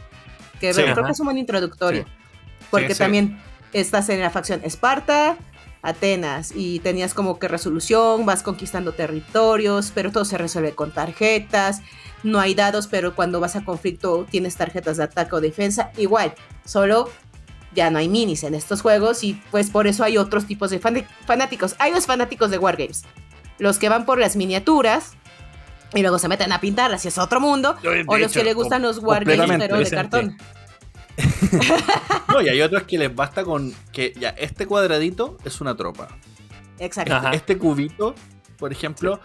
Que Sí, creo ajá. que es un buen introductorio. Sí. Porque Sí, también estás en la facción Esparta, Atenas, y tenías como que resolución, vas conquistando territorios, pero todo se resuelve con tarjetas. No hay dados, pero cuando vas a conflicto tienes tarjetas de ataque o defensa. Igual, solo ya no hay minis en estos juegos y pues por eso hay otros tipos de fan- fanáticos. Hay los fanáticos de Wargames, los que van por las miniaturas y luego se meten a pintarlas y es otro mundo. O los hecho, que le gustan los Wargames, pero de cartón. No, y hay otros que les basta con que ya este cuadradito es una tropa. Exacto. Ajá. Este cubito, por ejemplo,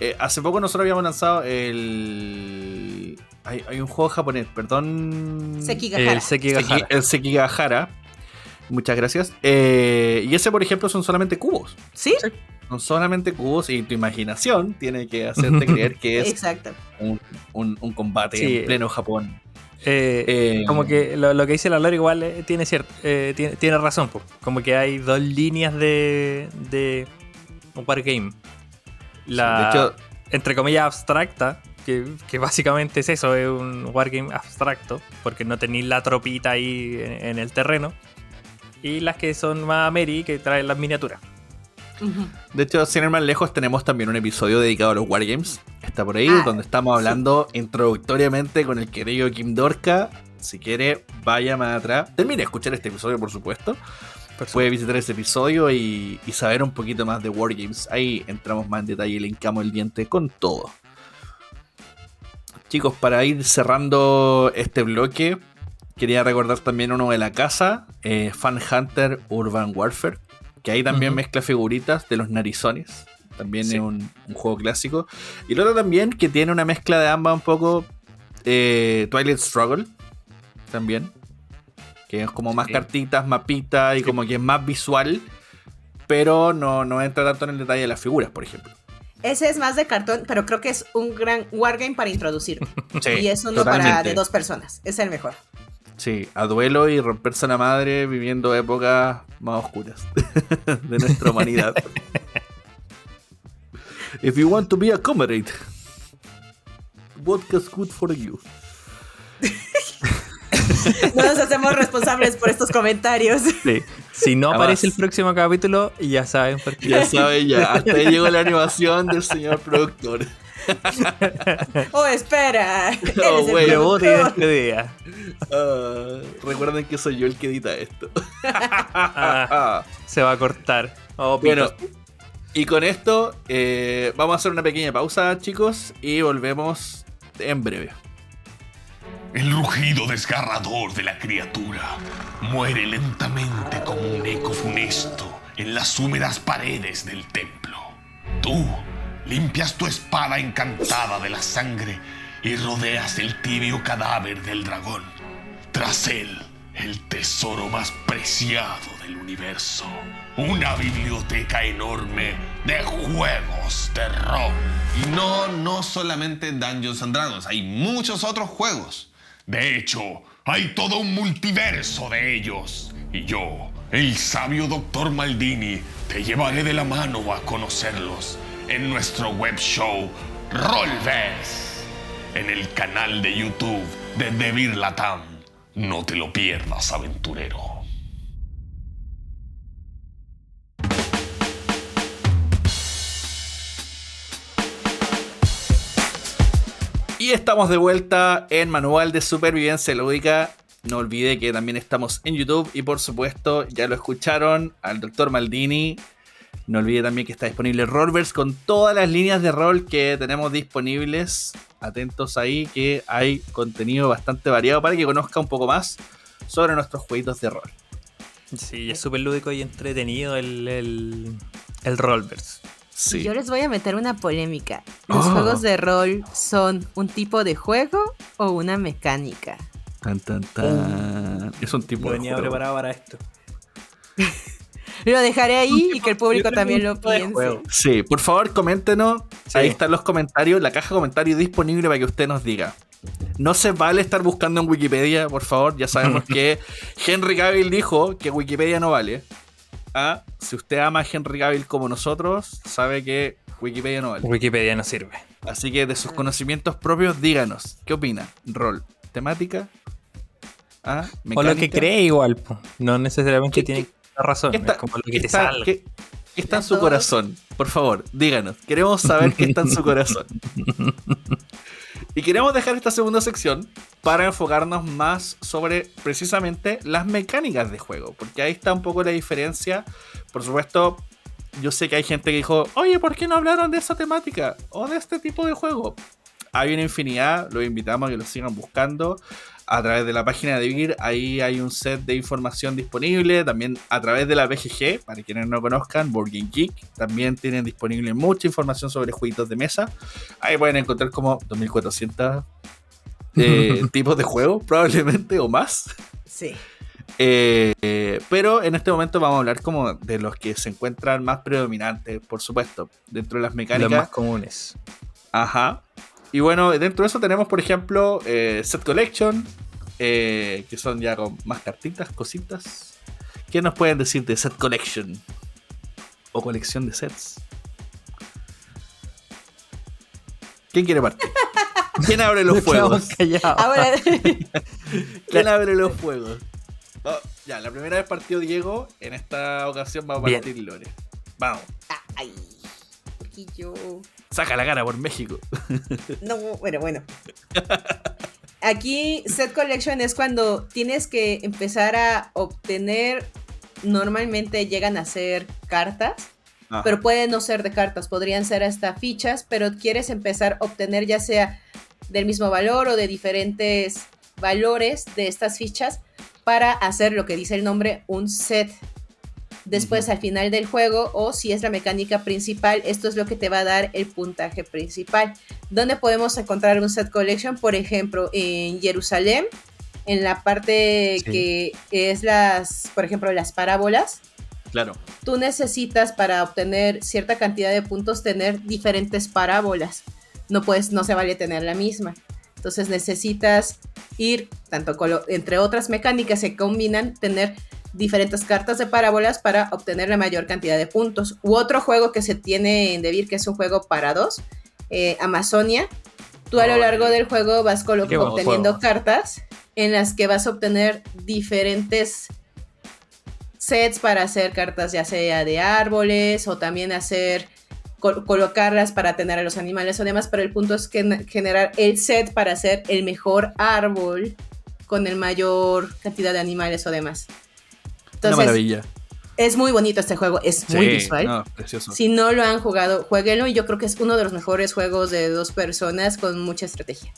eh, hace poco nosotros habíamos lanzado el. Hay, hay un juego japonés, perdón. Sekigahara. El Sekigahara. Seki- el Sekigahara. Muchas gracias. Eh, y ese, por ejemplo, son solamente cubos. ¿Sí? Son solamente cubos y tu imaginación tiene que hacerte creer que es Exacto. un, un- un combate Sí. en pleno Japón. Eh, Eh, Como que lo, lo que dice la Lore igual eh, tiene, cier- eh, tiene, tiene razón, po. como que hay dos líneas de, de un wargame. La, De hecho, entre comillas, abstracta, que, que básicamente es eso, es un wargame abstracto, porque no tenéis la tropita ahí en, en el terreno. Y las que son más Mary, que traen las miniaturas. De hecho, sin ir más lejos, tenemos también un episodio dedicado a los Wargames. Está por ahí, Ah, donde estamos hablando introductoriamente con el querido Kim Dorka. Si quiere, vaya más atrás. Termine de escuchar este episodio, por supuesto. Puede visitar ese episodio y, y saber un poquito más de Wargames. Ahí entramos más en detalle y le hincamos el diente con todo. Chicos, para ir cerrando este bloque, quería recordar también uno de la casa, eh, Fan Hunter Urban Warfare, que ahí también mezcla figuritas de los narizones. También Sí. es un, un juego clásico. Y el otro también que tiene una mezcla de ambas un poco eh, Twilight Struggle. También. Que es como más Sí. cartitas, mapitas y como que es más visual. Pero no, no entra tanto en el detalle de las figuras, por ejemplo. Ese es más de cartón, pero creo que es un gran wargame para introducir. Sí, y es uno para de dos personas. Es el mejor. Sí, a duelo y romperse la madre viviendo épocas más oscuras de nuestra humanidad. If you want to be a comrade, vodka's good for you. No nos hacemos responsables por estos comentarios. Sí. Si no Además- aparece el próximo capítulo, ya saben por qué. Ya saben, ya. Hasta ahí llegó la animación del señor productor. Oh, espera. Oh, es el güey. Debut y productor. despedida. Ah, recuerden que soy yo el que edita esto. Ah, se va a cortar. Oh, Bueno, y con esto eh, vamos a hacer una pequeña pausa, chicos, y volvemos en breve. El rugido desgarrador de la criatura muere lentamente como un eco funesto en las húmedas paredes del templo. Tú limpias tu espada encantada de la sangre y rodeas el tibio cadáver del dragón. Tras él, el tesoro más preciado del universo. Una biblioteca enorme de juegos de rol. Y no, no solamente Dungeons and Dragons, hay muchos otros juegos. De hecho, hay todo un multiverso de ellos. Y yo, el sabio Dr. Maldini, te llevaré de la mano a conocerlos en nuestro web show Rollverse, en el canal de YouTube de Devir Latam. No te lo pierdas, aventurero. Y estamos de vuelta en Manual de Supervivencia Lúdica. No olvide que también estamos en YouTube y por supuesto, ya lo escucharon al Dr. Maldini. No olvide también que está disponible Rollverse con todas las líneas de rol que tenemos disponibles. Atentos ahí que hay contenido bastante variado para que conozca un poco más sobre nuestros jueguitos de rol. Sí, es súper lúdico y entretenido el, el, el Rollverse. Sí. Yo les voy a meter una polémica. ¿Los Oh. juegos de rol son un tipo de juego o una mecánica? Tan, tan, tan. Es un tipo de venía juego. preparado para esto. Lo dejaré ahí y que el público también lo piense. Sí, por favor, coméntenos. Sí. Ahí están los comentarios, la caja de comentarios disponible para que usted nos diga. No se vale estar buscando en Wikipedia, por favor. Ya sabemos que Henry Cavill dijo que Wikipedia no vale. Ah, si usted ama a Henry Cavill como nosotros, sabe que Wikipedia no vale. Wikipedia no sirve. Así que de sus conocimientos propios, díganos, ¿qué opina? ¿Rol? ¿Temática? ¿Ah? O lo que cree igual, po. no necesariamente ¿Qué- tiene qué- razón, ¿Qué está, es como lo qué que te está- salga. qué- qué está en su corazón? Por favor, díganos. Queremos saber qué está en su corazón. Y queremos dejar esta segunda sección para enfocarnos más sobre precisamente las mecánicas de juego, porque ahí está un poco la diferencia. Por supuesto, yo sé que hay gente que dijo, oye, ¿por qué no hablaron de esa temática o de este tipo de juego? Hay una infinidad, los invitamos a que lo sigan buscando a través de la página de Vigir. Ahí hay un set de información disponible. También a través de la BGG, para quienes no conozcan, Board Game Geek. También tienen disponible mucha información sobre jueguitos de mesa. Ahí pueden encontrar como 2400 eh, tipos de juegos, probablemente, o más. Sí. Eh, eh, pero en este momento vamos a hablar como de los que se encuentran más predominantes, por supuesto, dentro de las Los mecánicas. más comunes. Ajá. Y bueno, dentro de eso tenemos, por ejemplo, eh, Set Collection, eh, que son ya con más cartitas, cositas. ¿Qué nos pueden decir de Set Collection? O colección de sets. ¿Quién quiere partir? ¿Quién abre los fuegos? Ahora, ¿Quién abre los fuegos? Oh, ya, la primera vez partió Diego. En esta ocasión va a Bien. partir Lore. Vamos. ay, Saca la cara por México. No, bueno, bueno. Aquí set collection es cuando tienes que empezar a obtener, normalmente llegan a ser cartas, Ajá. pero pueden no ser de cartas, podrían ser hasta fichas, pero quieres empezar a obtener ya sea del mismo valor o de diferentes valores de estas fichas para hacer lo que dice el nombre, un set. Después al final del juego o si es la mecánica principal, esto es lo que te va a dar el puntaje principal. ¿Dónde podemos encontrar un set collection? Por ejemplo, en Jerusalén, en la parte Sí. que es las, por ejemplo, las parábolas Claro. tú necesitas para obtener cierta cantidad de puntos tener diferentes parábolas. No puedes, no se vale tener la misma. Entonces necesitas ir, tanto con lo- entre otras mecánicas se combinan, tener diferentes cartas de parábolas para obtener la mayor cantidad de puntos. U otro juego que se tiene en Devir, que es un juego para dos, eh, Amazonia. Tú a lo largo del juego vas obteniendo juego. cartas en las que vas a obtener diferentes sets para hacer cartas ya sea de árboles o también hacer col- colocarlas para tener a los animales o demás, pero el punto es que generar el set para hacer el mejor árbol con el mayor cantidad de animales o demás. Una maravilla. es muy bonito este juego, es muy visual. no, precioso. Si no lo han jugado, jueguenlo y yo creo que es uno de los mejores juegos de dos personas con mucha estrategia.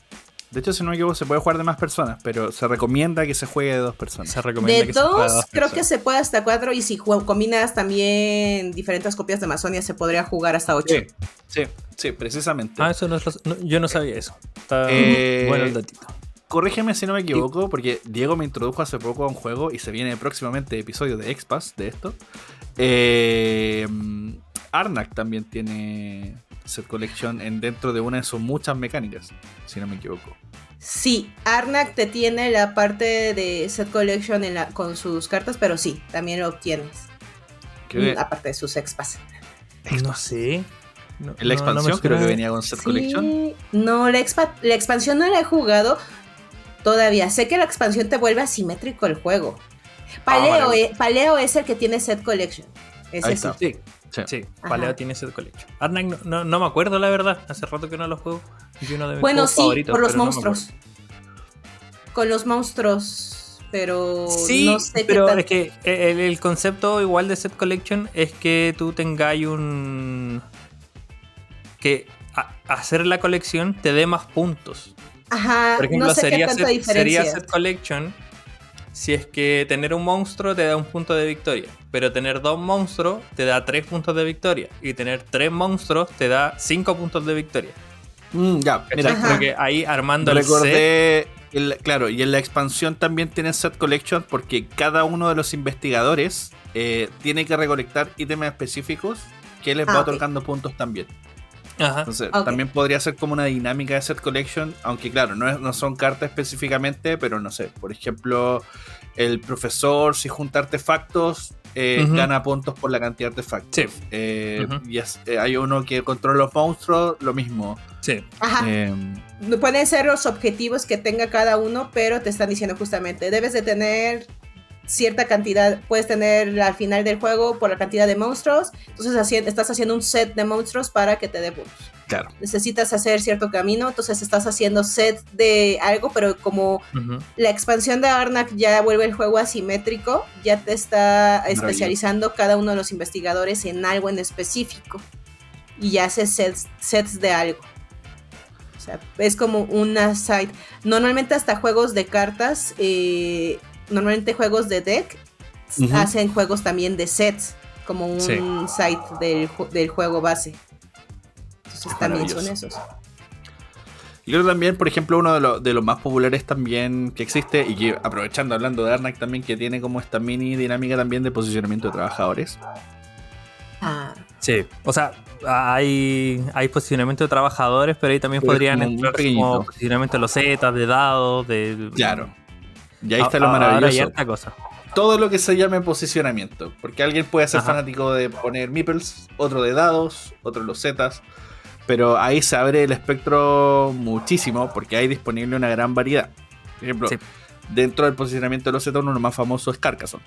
De hecho, si no me equivoco, se puede jugar de más personas, pero se recomienda que se juegue de dos personas. Se recomienda De que se juegue a dos, creo que se puede hasta cuatro y si combinas también diferentes copias de Amazonia se podría jugar hasta ocho. Sí, sí, sí, precisamente. Ah, eso no es lo- no, yo no sabía eso. Está Eh, bueno el datito. Corrígeme si no me equivoco, porque Diego me introdujo hace poco a un juego y se viene próximamente episodio de Expas de esto. Eh, Arnak también tiene set collection en dentro de una de sus muchas mecánicas, si no me equivoco. Sí, Arnak te tiene la parte de set collection en la- con sus cartas, pero sí, también lo obtienes. Mm, Aparte de sus expas. No sé. No- en la no- no me expansión creo que venía con set collection. No, la, expa- la expansión no la he jugado todavía. Sé que la expansión te vuelve asimétrico el juego. Paleo, maravilla. e- Paleo es el que tiene set collection. Ese Ahí sí. está. Sí, Sí. sí. Ajá. Paleo tiene set collection. Arnak no, no, no me acuerdo la verdad. Hace rato que no lo juego. Es uno de mis Bueno, sí, por los no monstruos. Con los monstruos, pero Sí, no sé pero qué es que el, el concepto igual de set collection es que tú tengáis un que a- hacer la colección te dé más puntos. Ajá, Por ejemplo, no sé sería, qué tanta set, diferencia. sería set collection si es que tener un monstruo te da un punto de victoria, pero tener dos monstruos te da tres puntos de victoria y tener tres monstruos te da cinco puntos de victoria. Mm, ya, mira, Mira, Ajá. creo que ahí armando el set, el- claro, y en la expansión también tienen set collection porque cada uno de los investigadores eh, tiene que recolectar ítems específicos que les Ah, va ok. otorgando puntos también. Ajá. Entonces, también podría ser como una dinámica de set collection, aunque claro, no, es- no son cartas específicamente, pero no sé, por ejemplo, el profesor, si junta artefactos, eh, gana puntos por la cantidad de artefactos. Sí. Eh, y es- eh, hay uno que controla los monstruos, lo mismo. Sí. Ajá. Eh, Pueden ser los objetivos que tenga cada uno, pero te están diciendo justamente, debes de tener cierta cantidad, puedes tener al final del juego por la cantidad de monstruos, entonces estás haciendo un set de monstruos para que te dé puntos. claro. Necesitas hacer cierto camino, entonces estás haciendo set de algo, pero como la expansión de Arnak ya vuelve el juego asimétrico, ya te está especializando cada uno de los investigadores en algo en específico y ya hace sets, sets de algo. O sea, es como una site. Normalmente hasta juegos de cartas, eh, normalmente juegos de deck, hacen juegos también de sets, como un Sí. site del, ju- del juego base. Entonces Es también son esos. Y creo también, por ejemplo, uno de, los- de los más populares también que existe, y que aprovechando hablando de Arnak también, que tiene como esta mini dinámica también de posicionamiento de trabajadores. Ah, Sí, o sea, hay, hay posicionamiento de trabajadores, pero ahí también Pero podrían entrar como posicionamiento de los zetas, de dados, de... Claro. Y ahí está lo ahora maravilloso. cosa. todo lo que se llame posicionamiento. Porque alguien puede ser Ajá. fanático de poner meeples, otro de dados, otro los zetas. Pero ahí se abre el espectro muchísimo porque hay disponible una gran variedad. Por ejemplo, Sí. dentro del posicionamiento de los zetas, uno de los más famosos es Carcassonne.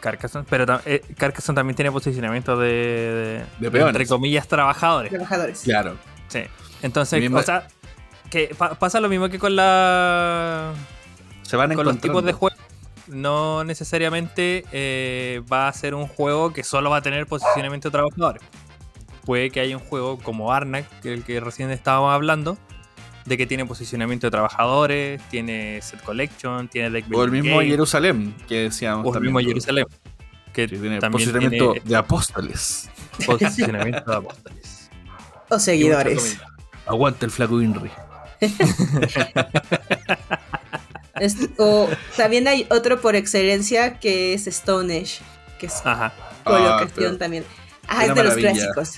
Carcassonne, pero eh, Carcassonne también tiene posicionamiento de, de, De peones. entre comillas, trabajadores. trabajadores. Claro. Sí. Entonces, o sea, que pa- pasa lo mismo que con la Se van con los tipos de juegos. No necesariamente eh, va a ser un juego que solo va a tener posicionamiento de trabajadores. Puede que haya un juego como Arnak, que el que recién estábamos hablando, de que tiene posicionamiento de trabajadores, tiene set collection, tiene deck O el mismo game, Jerusalén, que decíamos o el también. mismo Jerusalén, que Que tiene también posicionamiento tiene de apóstoles. posicionamiento de apóstoles. O seguidores. Aguanta el flaco Inri. Es- o también hay otro por excelencia que es Stone Age, que es Ajá. colocación Ah, pero- también. Ah, una es de los clásicos.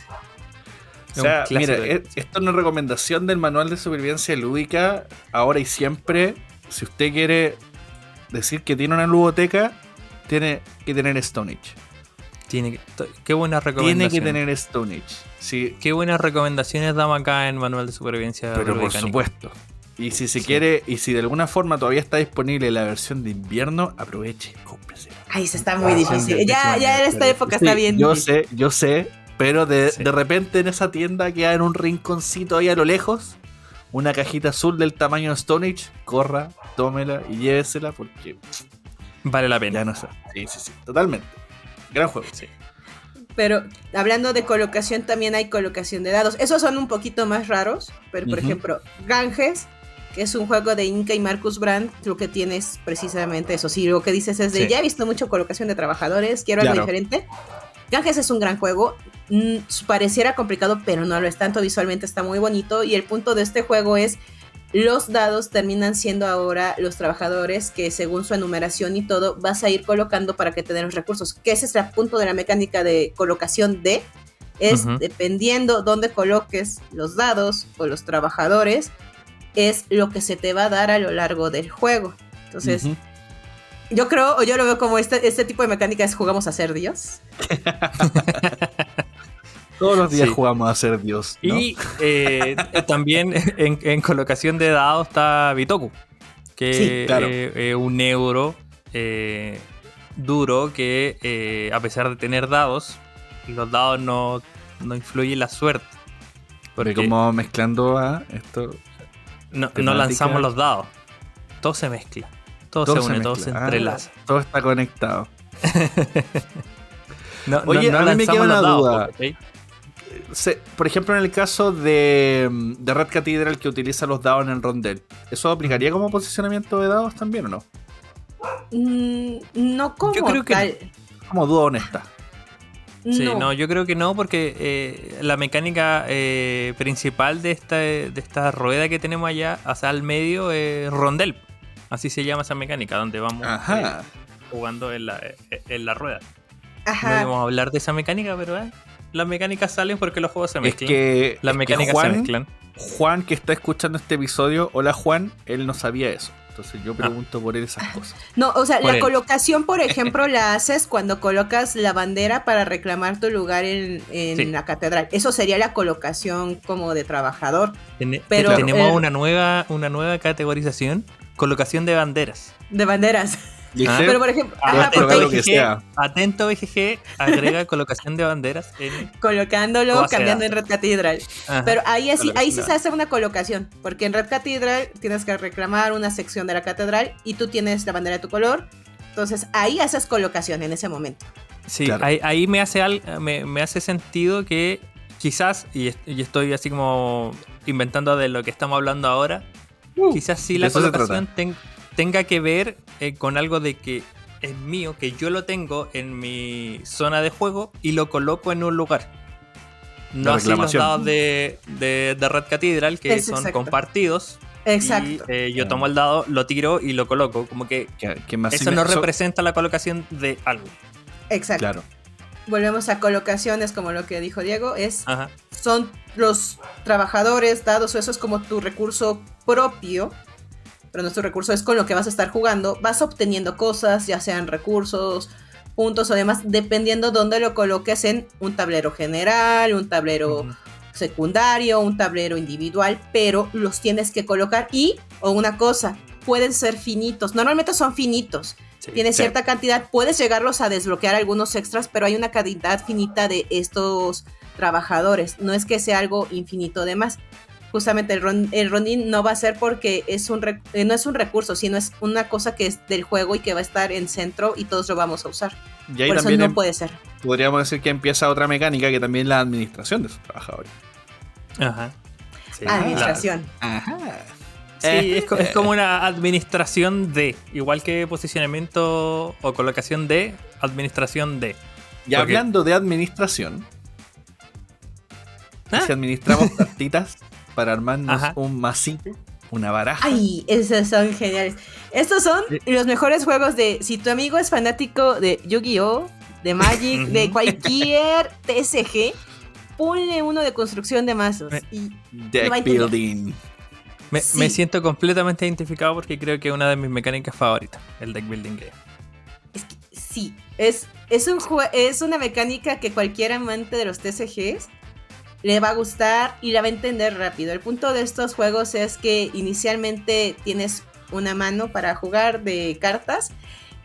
O sea, un clásico mira, de- es- esto es una recomendación del manual de supervivencia lúdica, ahora y siempre. Si usted quiere decir que tiene una ludoteca, tiene que tener Stone Age. Tiene que, qué buenas Tiene recomendaciones. que tener Stone Age. Sí, Qué buenas recomendaciones damos acá en Manual de Supervivencia. pero por supuesto. Y si se Sí. quiere, y si de alguna forma todavía está disponible la versión de invierno, aproveche, cómprese. Ay, se está muy Ah, difícil. sí, Ya, ya en esta sí. época está Sí, bien Yo sé, yo sé, pero de, Sí. de repente en esa tienda queda en un rinconcito ahí a lo lejos una cajita azul del tamaño de Stone Age. Corra, tómela y llévesela porque Vale la pena. ya no sé. Sí, sí, sí, totalmente. Gran juego. Sí. Pero hablando de colocación, también hay colocación de dados. Esos son un poquito más raros, pero por ejemplo, Ganges, que es un juego de Inca y Marcus Brand, lo que tienes precisamente eso. Si lo que dices es de, Sí. ya he visto mucho colocación de trabajadores, quiero algo diferente. Ganges es un gran juego. Mm, pareciera complicado, pero no lo es tanto. Visualmente está muy bonito. Y el punto de este juego es los dados terminan siendo ahora los trabajadores que según su enumeración y todo vas a ir colocando para que te den los recursos. Que ese es el punto de la mecánica de colocación de es Ujú. dependiendo dónde coloques los dados o los trabajadores es lo que se te va a dar a lo largo del juego. Entonces, yo creo, o yo lo veo como este, este tipo de mecánica es jugamos a ser Dios. Todos los días Sí. jugamos a ser Dios. ¿no? Y eh, también en, en colocación de dados está Bitoku, que Sí, claro. eh, es un euro eh, duro que eh, a pesar de tener dados, los dados no, no influyen la suerte. Porque Porque como mezclando a esto. No, lanzamos los dados. Todo se mezcla. Todo, se une, todo se mezcla. Ah, entrelaza. todo está conectado. No, Oye, no a mí me queda los una dados, duda. Se- por ejemplo, en el caso de, de Red Cathedral que utiliza los dados en el rondel, ¿eso aplicaría como posicionamiento de dados también o no? Mm, no como Yo creo que tal. Como duda honesta. Sí, no. no, yo creo que no, porque eh, la mecánica eh, principal de esta, de esta rueda que tenemos allá, sea, al medio, es rondel. Así se llama esa mecánica, donde vamos eh, jugando en la, en la rueda. No Ajá. íbamos a hablar de esa mecánica, pero eh, las mecánicas salen porque los juegos se Es mezclan. que, las es que mecánicas se Juan, mezclan. Juan, que está escuchando este episodio, hola Juan, él no sabía eso. Entonces yo pregunto por él esas cosas. No, o sea, Por la él. colocación, por ejemplo, la haces cuando colocas la bandera para reclamar tu lugar en, en Sí. la catedral. Eso sería la colocación como de trabajador. Pero, tenemos eh, una nueva una nueva categorización, colocación de banderas. De banderas. ¿Listo? Pero por ejemplo, lo que BGG. Atento BGG, agrega colocación de banderas en colocándolo, cambiando en. Red Cathedral. Ajá. Pero ahí, así, ahí sí se hace una colocación, porque en Red Cathedral tienes que reclamar una sección de la catedral y tú tienes la bandera de tu color. Entonces ahí haces colocación en ese momento. Sí, Claro. ahí, ahí me, hace al- me, me hace sentido que quizás, y, est- y estoy así como inventando de lo que estamos hablando ahora, quizás sí la colocación ten- tenga que ver eh, con algo de que es mío, que yo lo tengo en mi zona de juego y lo coloco en un lugar. No así los dados de, de, de Red Cathedral, que Es son exacto. compartidos. Exacto. Y eh, yo tomo el dado, lo tiro y lo coloco. Como que Que, que me eso no representa la colocación de algo. Exacto. Claro. Volvemos a colocaciones como lo que dijo Diego, es Ajá. son los trabajadores dados, eso es como tu recurso propio, pero nuestro recurso es con lo que vas a estar jugando, vas obteniendo cosas, ya sean recursos, puntos o demás, dependiendo dónde lo coloques en un tablero general, un tablero secundario, un tablero individual, pero los tienes que colocar y, o una cosa, pueden ser finitos, normalmente son finitos, Sí. Tienes Sí. cierta cantidad, puedes llegarlos a desbloquear algunos extras, pero hay una cantidad finita de estos trabajadores. No es que sea algo infinito de más. Justamente el, ron- el Ronin no va a ser porque es un eh, no es un recurso, sino es una cosa que es del juego y que va a estar en centro y todos lo vamos a usar. Y ahí Por eso no em- puede ser. podríamos decir que empieza otra mecánica que también es la administración de sus trabajadores. Ajá. Sí, Administración. Ajá. Sí, es, co- es como una administración de, igual que posicionamiento o colocación de, administración de. Y hablando de administración, ¿Ah? si administramos cartitas para armarnos Ajá. un masito, una baraja. Ay, esos son geniales. Estos son Sí. los mejores juegos de. Si tu amigo es fanático de Yu-Gi-Oh!, de Magic, de cualquier TSG, ponle uno de construcción de mazos. Me- Y Deck building. Me, Sí. me siento completamente identificado porque creo que es una de mis mecánicas favoritas, el deck building game. es que sí, es, es, un es una mecánica que cualquier amante de los TCGs le va a gustar y la va a entender rápido. El punto de estos juegos es que inicialmente tienes una mano para jugar de cartas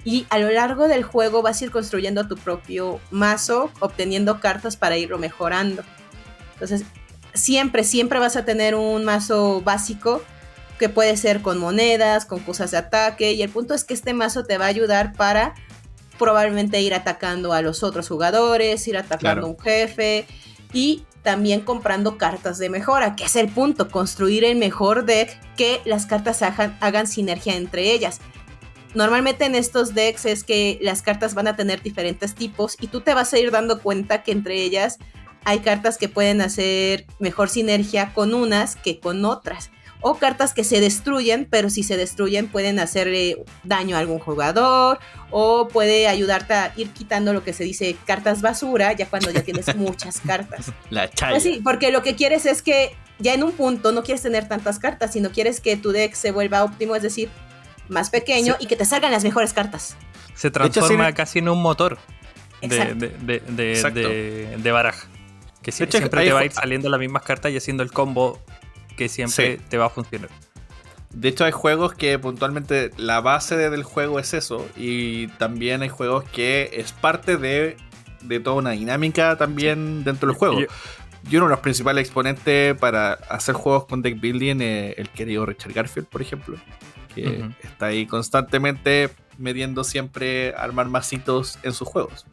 y a lo largo del juego vas a ir construyendo tu propio mazo, obteniendo cartas para irlo mejorando. Entonces, siempre, siempre vas a tener un mazo básico que puede ser con monedas, con cosas de ataque, y el punto es que este mazo te va a ayudar para probablemente ir atacando a los otros jugadores, ir atacando Claro. a un jefe y también comprando cartas de mejora, que es el punto, construir el mejor deck que las cartas hagan, hagan sinergia entre ellas. Normalmente en estos decks es que las cartas van a tener diferentes tipos y tú te vas a ir dando cuenta que entre ellas hay cartas que pueden hacer mejor sinergia con unas que con otras. O cartas que se destruyen, pero si se destruyen pueden hacerle daño a algún jugador. O puede ayudarte a ir quitando lo que se dice cartas basura, ya cuando ya tienes muchas cartas. La chaya. Pues sí, porque lo que quieres es que ya en un punto no quieres tener tantas cartas, sino quieres que tu deck se vuelva óptimo, es decir, más pequeño y que te salgan las mejores cartas. Se hecho, transforma sí- casi en un motor de, Exacto. de, de, de- Exacto. de- de baraja. Que hecho, siempre te va a ir saliendo las mismas cartas y haciendo el combo que siempre Sí. te va a funcionar. De hecho, hay juegos que puntualmente la base de- del juego es eso. Y también hay juegos que es parte de, de toda una dinámica también dentro del juego. Yo- Y uno de los principales exponentes para hacer juegos con deck building es el querido Richard Garfield, por ejemplo. Que está ahí constantemente midiendo siempre armar masitos en sus juegos.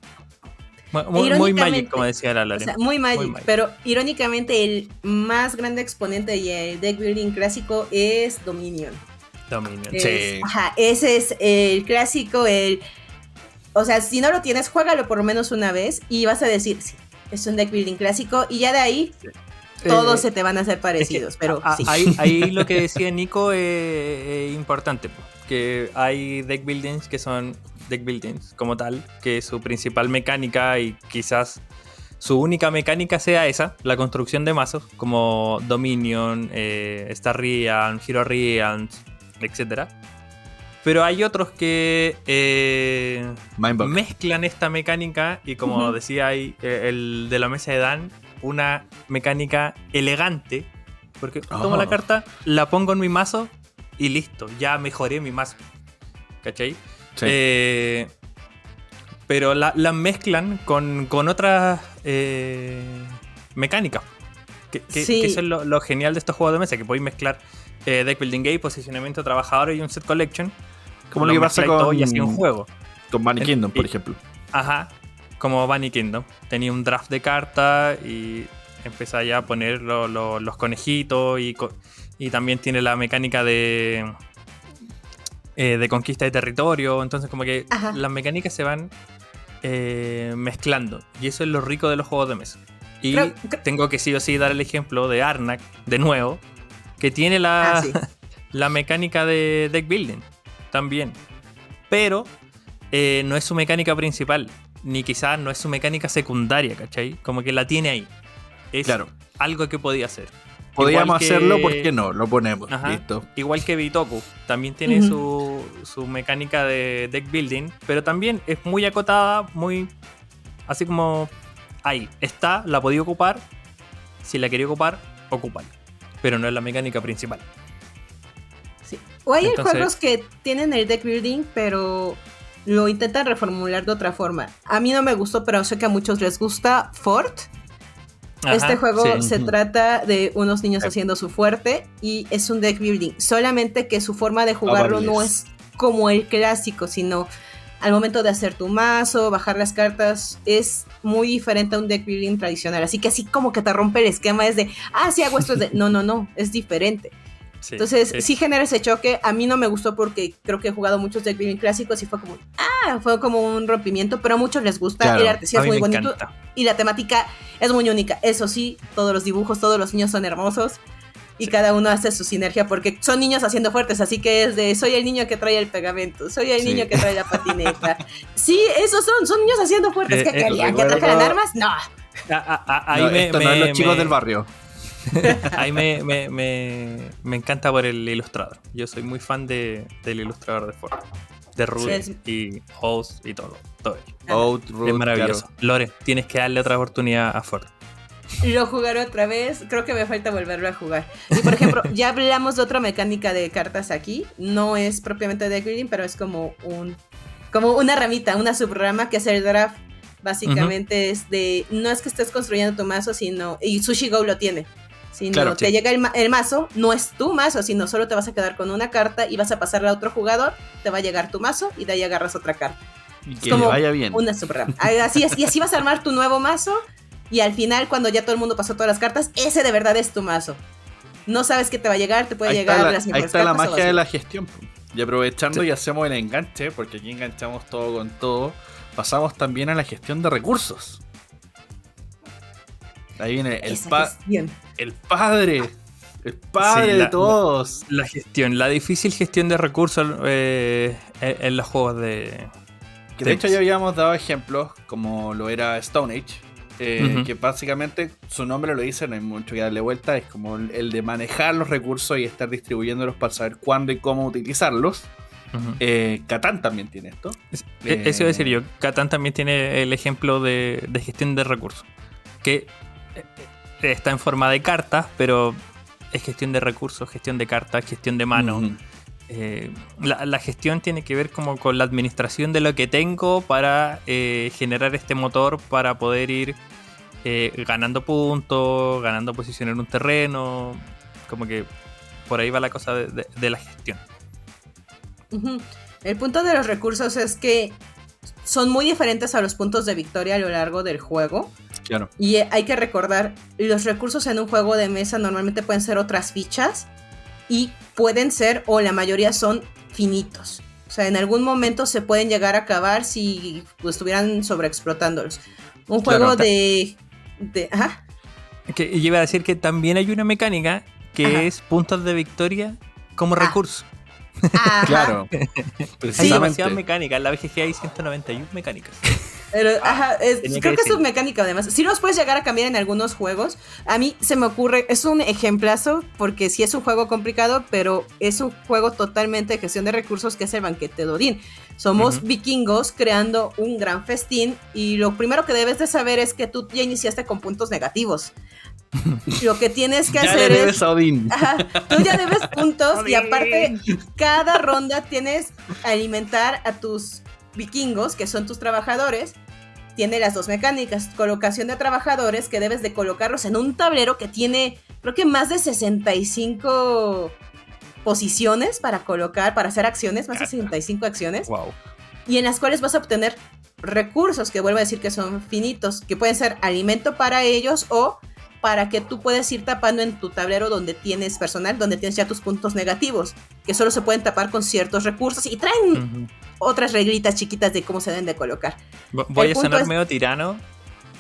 Mu- Muy, muy Magic, como decía la O Lore. sea, muy Magic, Muy Magic. pero irónicamente el más grande exponente y el deck building clásico es Dominion. Dominion. Es- Sí. Ajá, ese es el clásico, el... O sea, si no lo tienes, juégalo por lo menos una vez y vas a decir, sí, es un deck building clásico y ya de ahí todos Eh, se te van a hacer parecidos, pero Ah, sí. ahí, ahí lo que decía Nico es, es importante, po, que hay deck buildings que son deck buildings como tal, que su principal mecánica y quizás su única mecánica sea esa, la construcción de mazos, como Dominion, eh, Star Realm, Hero Realms, etc. Pero hay otros que eh, mezclan esta mecánica y como decía ahí eh, el de la mesa de Dan, una mecánica elegante, porque tomo Oh. la carta, la pongo en mi mazo y listo, ya mejoré mi mazo. ¿Cachai? Sí. Eh, pero la, la mezclan con, con otras eh, mecánicas. Que, que- Sí. que eso es lo, lo genial de estos juegos de mesa, que podéis mezclar eh, deck building game, posicionamiento de trabajadores y un set collection. Como lo que pasa mezcláis todo con, y así un juego. con Bunny Kingdom, por y- ejemplo. Ajá, como Bunny Kingdom. Tenía un draft de cartas y empieza ya a poner lo- lo- los conejitos y, co- y también tiene la mecánica de, eh, de conquista de territorio. Entonces como que Ajá. las mecánicas se van eh, mezclando y eso es lo rico de los juegos de mesa. Y Creo- tengo que sí o sí dar el ejemplo de Arnak, de nuevo, que tiene la, Ah, sí. la mecánica de deck building también. Pero eh, no es su mecánica principal, ni quizás no es su mecánica secundaria, ¿cachai? Como que la tiene ahí. Es Claro. algo que podía hacer. Que- hacerlo, ¿por qué no? Lo ponemos. Ajá. Listo. Igual que Bitoku, también tiene su, su mecánica de deck building, pero también es muy acotada, muy así como ahí. Está, la podía ocupar, si la quería ocupar, ocúpala. Pero no es la mecánica principal. Sí. O hay Entonces- juegos que tienen el deck building, pero lo intentan reformular de otra forma. A mí no me gustó, pero sé que a muchos les gusta Fort. Este juego sí. se trata de unos niños Sí. haciendo su fuerte y es un deck building. Solamente que su forma de jugarlo no es como el clásico, sino al momento de hacer tu mazo, bajar las cartas, es muy diferente a un deck building tradicional. Así que así como que te rompe el esquema, es de, ah, sí hago esto, es de, no, no, no, es diferente. Sí, Entonces, sí. sí genera ese choque. A mí no me gustó porque creo que he jugado muchos deck building clásicos y fue como, ah, fue como un rompimiento, pero a muchos les gusta. Claro, el arte sí A es muy bonito encanta. y la temática es muy única. Eso sí, todos los dibujos, todos los niños son hermosos y Sí. cada uno hace su sinergia porque son niños haciendo fuertes, así que es de soy el niño que trae el pegamento, soy el Sí. niño que trae la patineta. sí, esos son, son niños haciendo fuertes. Eh, ¿Qué eh, querían? ¿Que trajeran armas? No. Ah, ahí No, me, esto no me- es los chicos me- del barrio. Ahí me, me, me, me encanta por el ilustrador. Yo soy muy fan de, del ilustrador de Ford. De Rudy es- y Host y todo. todo ello. Out, es maravilloso. claro. Lore, tienes que darle otra oportunidad a Ford. Lo jugaré otra vez. Creo que me falta volverlo a jugar. Y por ejemplo, ya hablamos de otra mecánica de cartas aquí. No es propiamente deck building, pero es como un como una ramita, una subrama que es el draft. Básicamente es de no es que estés construyendo tu mazo, sino y Sushi Go lo tiene. Sino Claro, te sí. llega el, ma- el mazo, no es tu mazo, sino solo te vas a quedar con una carta y vas a pasarla a otro jugador, te va a llegar tu mazo y de ahí agarras otra carta. Y que como le vaya bien. Una subrama. Así es, y así vas a armar tu nuevo mazo. Y al final, cuando ya todo el mundo pasó todas las cartas, ese de verdad es tu mazo. No sabes qué te va a llegar, te puede Ahí llegar la, las ahí está la cartas magia de la gestión. Y aprovechando y hacemos el enganche, porque aquí enganchamos todo con todo, pasamos también a la gestión de recursos. Ahí viene el, pa- gestión. el padre, el padre Sí, de la- todos. La gestión, la difícil gestión de recursos eh, en, en los juegos de. Que de hecho ya habíamos dado ejemplos, como lo era Stone Age, eh, que básicamente su nombre lo dice, no hay mucho que darle vuelta, es como el el de manejar los recursos y estar distribuyéndolos para saber cuándo y cómo utilizarlos. Eh, Catán también tiene esto. Es- Eh, Eso iba a decir yo. Catán también tiene el ejemplo de, de gestión de recursos. Que está en forma de cartas, pero es gestión de recursos, gestión de cartas, gestión de mano. Eh, la, la gestión tiene que ver como con la administración de lo que tengo para eh, generar este motor para poder ir eh, ganando puntos, ganando posición en un terreno. Como que por ahí va la cosa de, de- de la gestión. El punto de los recursos es que son muy diferentes a los puntos de victoria a lo largo del juego. Claro. Y eh, hay que recordar, los recursos en un juego de mesa normalmente pueden ser otras fichas y pueden ser, o la mayoría son finitos. O sea, en algún momento se pueden llegar a acabar si pues, estuvieran sobreexplotándolos. Un Claro. juego de... de ajá. Que y iba a decir que también hay una mecánica que Ajá. es puntos de victoria como Ah. recurso. Ajá. Claro. Hay demasiadas mecánicas. En la BGG hay 191 mecánicas. Pero, ajá, es- Tenía que creo que es su mecánica además. Si los puedes llegar a cambiar en algunos juegos. A mí se me ocurre, es un ejemplazo, porque sí es un juego complicado, pero es un juego totalmente de gestión de recursos que es el banquete de Odín. Somos Ujú. vikingos creando un gran festín y lo primero que debes de saber es que tú ya iniciaste con puntos negativos. Lo que tienes que Ya hacer le es... debes a Odín. Ajá, tú ya debes puntos y Odín. aparte cada ronda tienes alimentar a tus vikingos, que son tus trabajadores. Tiene las dos mecánicas, colocación de trabajadores que debes de colocarlos en un tablero que tiene creo que más de 65 posiciones para colocar, para hacer acciones, más de 65 acciones Wow. y en las cuales vas a obtener recursos que vuelvo a decir que son finitos, que pueden ser alimento para ellos o para que tú puedas ir tapando en tu tablero donde tienes personal, donde tienes ya tus puntos negativos, que solo se pueden tapar con ciertos recursos y traen. Otras reglitas chiquitas de cómo se deben de colocar. Vo- Voy El a sonar es- medio tirano,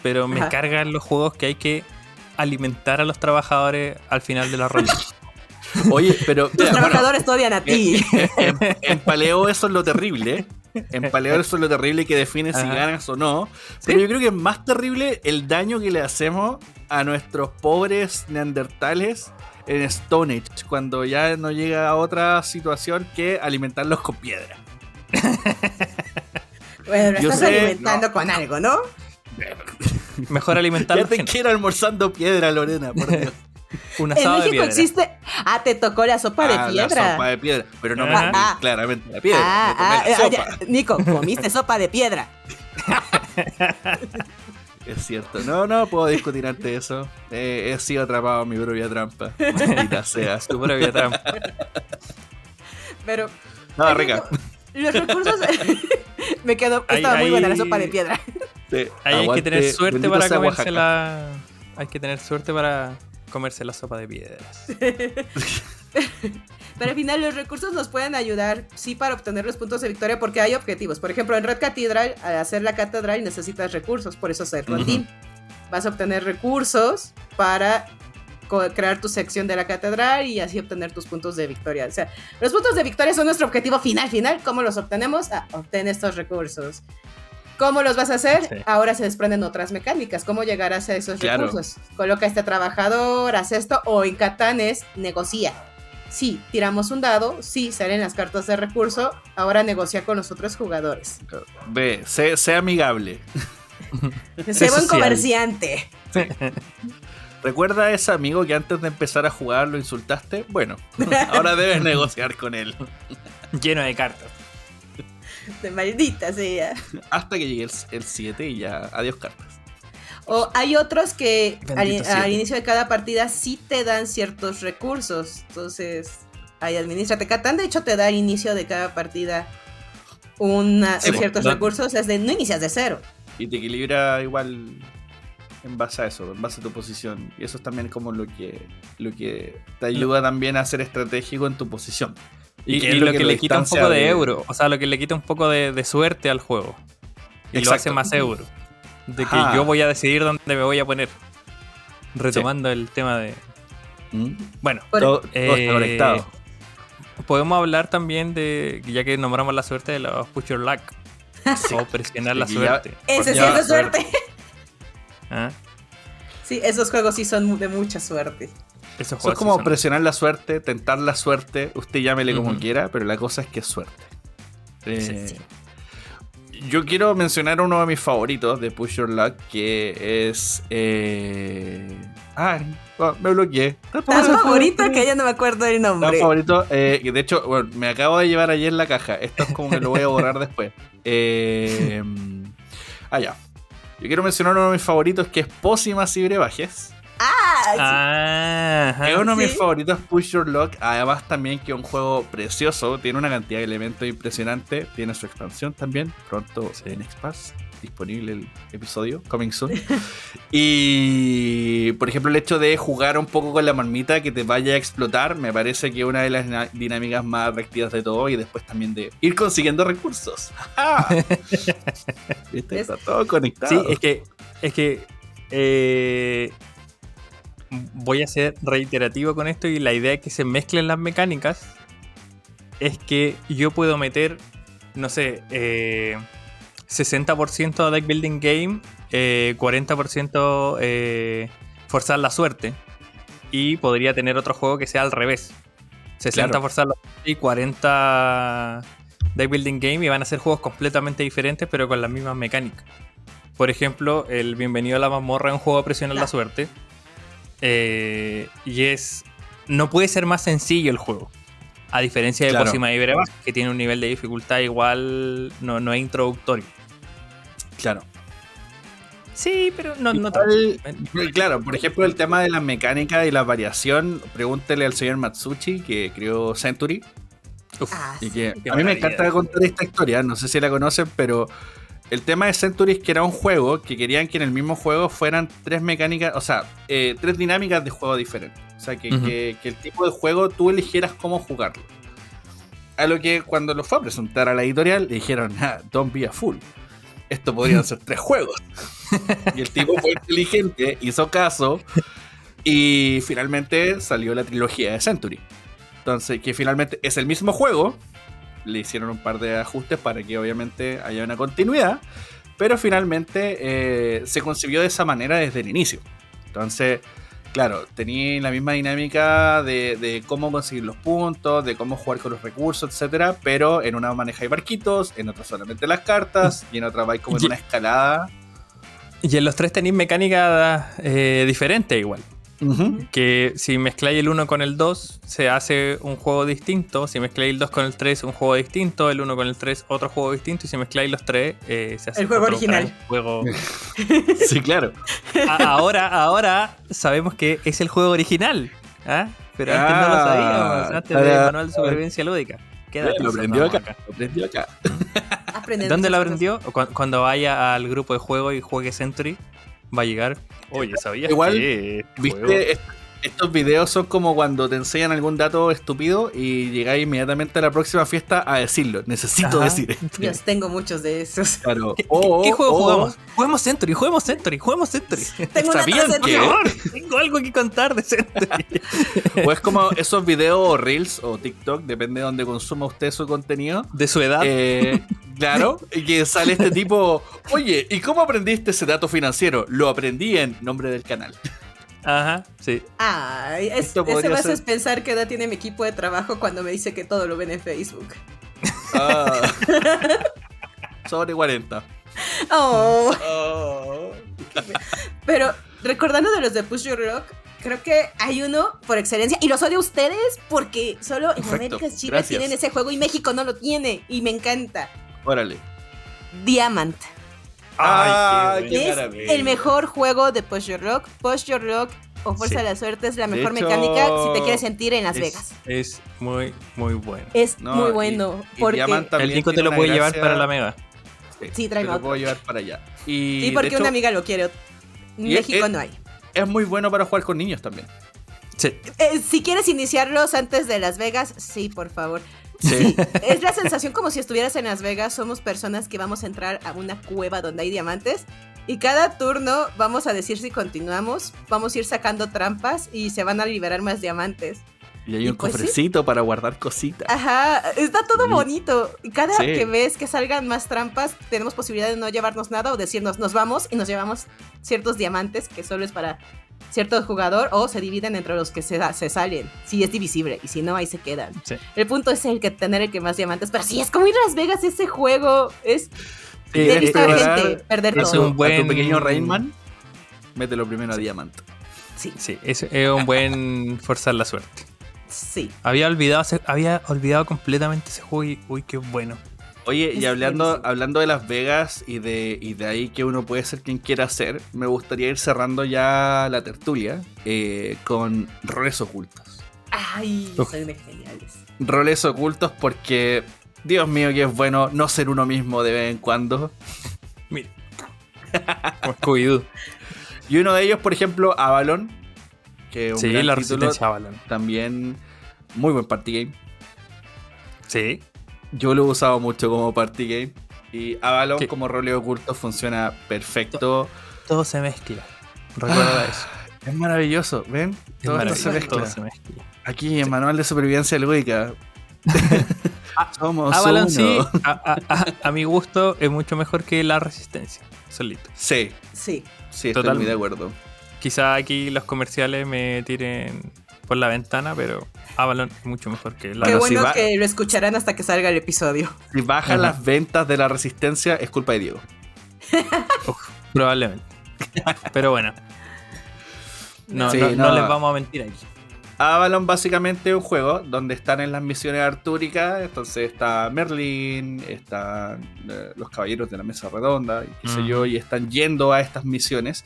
pero me Ajá. cargan los juegos que hay que alimentar a los trabajadores al final de la ronda. Oye, pero. Tus mira, bueno, trabajadores todavía a ti. en, en paleo eso es lo terrible. En paleo eso es lo terrible que define si ganas o no. Pero yo creo que es más terrible el daño que le hacemos a nuestros pobres neandertales en Stone Age, cuando ya no llega a otra situación que alimentarlos con piedra. bueno, lo Yo estás sé, alimentando con algo, ¿no? Mejor alimentar Ya te quiero almorzando piedra, Lorena, por Dios. un En asado de México piedra. existe. Ah, te tocó la sopa de Ah, piedra. La sopa de piedra. Pero no me Ajá. comí claramente la piedra. Ah, me ah, la ah, sopa. ya. Nico, comiste sopa de piedra. Es cierto. No, no puedo discutir ante eso. Eh, he sido atrapado en mi propia trampa. Maldita sea. Tu propia trampa. Pero No, rica. Los recursos. me quedó. Ahí- Estaba muy buena la sopa de piedra. Sí, Ahí hay que tener suerte para comerse la. Hay que tener suerte para comerse la sopa de piedras. Pero al final los recursos nos pueden ayudar, sí, para obtener los puntos de victoria, porque hay objetivos. Por ejemplo, en Red Cathedral, al hacer la catedral necesitas recursos, por eso Ujú. rondín. Vas a obtener recursos para crear tu sección de la catedral y así obtener tus puntos de victoria. O sea, los puntos de victoria son nuestro objetivo final, final. ¿Cómo los obtenemos? Ah, obtén estos recursos. ¿Cómo los vas a hacer? Sí. Ahora se desprenden otras mecánicas. ¿Cómo llegarás a esos Claro. recursos? Coloca a este trabajador, haz esto, o en Catán es negocia. Sí, tiramos un dado, sí, salen las cartas de recurso, ahora negocia con los otros jugadores. Ve, sé, sé amigable. Sé buen comerciante. ¿Recuerda a ese amigo que antes de empezar a jugar lo insultaste? Bueno, ahora debes negociar con él. Lleno de cartas. De maldita sea. Hasta que llegue el 7 y ya, adiós cartas. O hay otros que al, inicio de cada partida sí te dan ciertos recursos. Entonces, ahí administrate. Catán, de hecho, te da al inicio de cada partida una, Sí, ciertos recursos. Es de no inicias de cero. Y te equilibra igual en base a eso, en base a tu posición. Y eso es también como lo que, lo que te ayuda también a ser estratégico en tu posición. Y, que y es lo que le quita un poco de, euro. O sea, lo que le quita un poco de, de suerte al juego. Y lo hace más euro. De que Ajá. yo voy a decidir dónde me voy a poner. Retomando el tema de. ¿Mm? Bueno, Todo, todo eh, está conectado. podemos hablar también de. Ya que nombramos la suerte de los push your luck. O presionar la suerte. Ese Porque sí es de suerte. ¿Ah? Sí, esos juegos sí son de mucha suerte. Esos Eso es juegos sí como son- presionar la suerte, tentar la suerte, usted llámele como quiera, pero la cosa es que es suerte. Eh, Sí, Yo quiero mencionar uno de mis favoritos de Push Your Luck, que es... Eh... Ay, oh, me bloqueé. Tan favorito que ya no me acuerdo el Tan nombre. favorito, eh, de hecho, bueno, me acabo de llevar ayer la caja. Esto es como que lo voy a borrar después. Eh, ah, ya. Yo quiero mencionar uno de mis favoritos que es Pócimas y Brebajes. Ah. Es uno de mis Sí. favoritos Push Your Luck. Además, también que es un juego precioso. Tiene una cantidad de elementos impresionante. Tiene su expansión también. Pronto en Xpass. Disponible el episodio. Coming soon. y por ejemplo, el hecho de jugar un poco con la marmita que te vaya a explotar. Me parece que es una de las dinámicas más atractivas de todo. Y después también de ir consiguiendo recursos. ¡Ah! ¿Viste? Está todo conectado. Sí, es que. Es que. eh, voy a ser reiterativo con esto y la idea es que se mezclen las mecánicas es que yo puedo meter, no sé, eh, 60% deck building game, eh, 40% eh, forzar la suerte. Y podría tener otro juego que sea al revés. 60 Claro. forzar la suerte y 40 deck building game y van a ser juegos completamente diferentes pero con las mismas mecánicas. Por ejemplo, el Bienvenido a la mazmorra es un juego de presionar la suerte. Eh, y es. No puede ser más sencillo el juego. A diferencia de Claro. Cosima y que tiene un nivel de dificultad igual. No, no es introductorio. Claro. Sí, pero no, no tanto. eh, Claro, por ejemplo, el tema de la mecánica y la variación, pregúntele al señor Matsuchi, que creó Century, Uf, Ah, y que a mí me encanta contar esta historia, no sé si la conocen, pero el tema de Century es que era un juego que querían que en el mismo juego fueran tres mecánicas, o sea, eh, tres dinámicas de juego diferentes. O sea, que, que- que el tipo de juego tú eligieras cómo jugarlo. A lo que cuando lo fue a presentar a la editorial, le dijeron, ah, don't be a fool. Esto podrían ser tres juegos. Y el tipo fue inteligente, hizo caso, y finalmente salió la trilogía de Century. Entonces, que finalmente es el mismo juego. Le hicieron un par de ajustes para que obviamente haya una continuidad. Pero finalmente eh, se concibió de esa manera desde el inicio. Entonces, claro, tenía la misma dinámica de, de cómo conseguir los puntos, de cómo jugar con los recursos, etcétera. Pero en una manejáis barquitos, en otra solamente las cartas, y en otra vais como en una escalada. Y en los tres tenéis mecánicas eh, diferentes igual. Que si mezcláis el 1 con el 2, se hace un juego distinto. Si mezcláis el 2 con el 3, un juego distinto. El 1 con el 3, otro juego distinto. Y si mezcláis los 3, eh, se hace El juego otro original. juego. Sí, claro. A- ahora, ahora sabemos que es el juego original. ¿ah? Pero antes no lo Ah, sabíamos. Antes del ah, manual de supervivencia lúdica. Qué lo aprendió acá. Lo aprendió acá. ¿Dónde lo aprendió? Cu- Cuando vaya al grupo de juego y juegue Century, va a llegar. Oye, ¿sabías Igual, que juego- ¿Viste? Estos videos son como cuando te enseñan algún dato estúpido y llegáis inmediatamente a la próxima fiesta a decirlo. Necesito Ajá. decir esto. Dios, tengo muchos de esos. Claro. ¿Qué, O- qué juego o- jugamos? Juguemos Century, juguemos Century, juguemos Century. Tengo una ¿Sabían que- favor, tengo algo que contar de Century. O es como esos videos o reels o TikTok, depende de donde consuma usted su contenido. De su edad. Eh, claro, y que sale este tipo, oye, ¿y cómo aprendiste ese dato financiero? Lo aprendí en nombre del canal. Ajá, sí. Ay, es, Esto ese podría me ser- haces pensar qué edad tiene mi equipo de trabajo cuando me dice que todo lo ven en Facebook. Ah. Sobre 40. Oh, Oh. pero recordando de los de Push Your Rock, creo que hay uno por excelencia y los odio a ustedes porque solo en América Chile gracias. tienen ese juego y México no lo tiene y me encanta. Órale. Diamant. Ay, qué qué es maravilla. el mejor juego de Push Your Rock. Push Your Rock o Fuerza Sí. de la Suerte es la mejor hecho, mecánica si te quieres sentir en Las es, Vegas. es muy, muy bueno. Es No, muy bueno y porque El Nico te tiene lo puede llevar para la mega. Sí, te tráeme lo otro. puedo llevar para allá. Y sí, porque hecho, una amiga lo quiere. En México es- no hay. es muy bueno para jugar con niños también. Sí. Eh, si quieres iniciarlos antes de Las Vegas, sí, por favor. Sí. Es la sensación como si estuvieras en Las Vegas. Somos personas que vamos a entrar a una cueva donde hay diamantes. Y cada turno vamos a decir si continuamos. Vamos a ir sacando trampas y se van a liberar más diamantes. Y hay Y un pues sí. cofrecito para guardar cositas. Ajá, está todo Sí. bonito. Y cada Sí. que ves que salgan más trampas, tenemos posibilidad de no llevarnos nada o decirnos nos vamos y nos llevamos ciertos diamantes que solo es para cierto jugador o se dividen entre los que se, se salen. Si es divisible y si no, ahí se quedan. Sí. El punto es el que tener el que más diamantes. Pero sí, es como ir a Las Vegas ese juego. Es Sí, de es gente, perder es todo. un A buen- tu pequeño Rainman, mételo primero a Diamant. Sí, Sí, es, es un buen forzar la suerte. sí. Había olvidado, había olvidado completamente ese juego y uy, qué bueno. Oye, y hablando, hablando de Las Vegas y de, y de ahí que uno puede ser quien quiera ser, me gustaría ir cerrando ya la tertulia eh, con roles ocultos. Ay, Uf. son geniales. Roles ocultos porque, Dios mío, que es bueno no ser uno mismo de vez en cuando. Mira. Como Scooby-Doo. Y uno de ellos, por ejemplo, Avalon, que un Sí, gran la título, resistencia Avalon. también muy buen party game. Sí. Yo lo he usado mucho como party game. Y Avalon ¿Qué? como role oculto funciona perfecto. Todo se mezcla. Recuerda Ah, eso. Es maravilloso, ¿ven? Es Todo se mezcla. todo se mezcla. Aquí en Manual de Supervivencia Lúdica. Somos Avalon uno. sí, a, a- a- a mi gusto, es mucho mejor que la resistencia, solito. Sí, Sí. sí, estoy Totalmente. muy de acuerdo. Quizá aquí los comerciales me tiren por la ventana, pero Avalon es mucho mejor que la Qué Bueno, si bueno va- que lo escucharán hasta que salga el episodio. Si bajan Ajá. las ventas de la resistencia, es culpa de Diego. Uf, probablemente. Pero bueno. No, Sí, no, no no. les vamos a mentir aquí. Avalon básicamente es un juego donde están en las misiones artúricas, entonces está Merlin, están eh, los caballeros de la mesa redonda, y qué sé Mm. yo, y están yendo a estas misiones.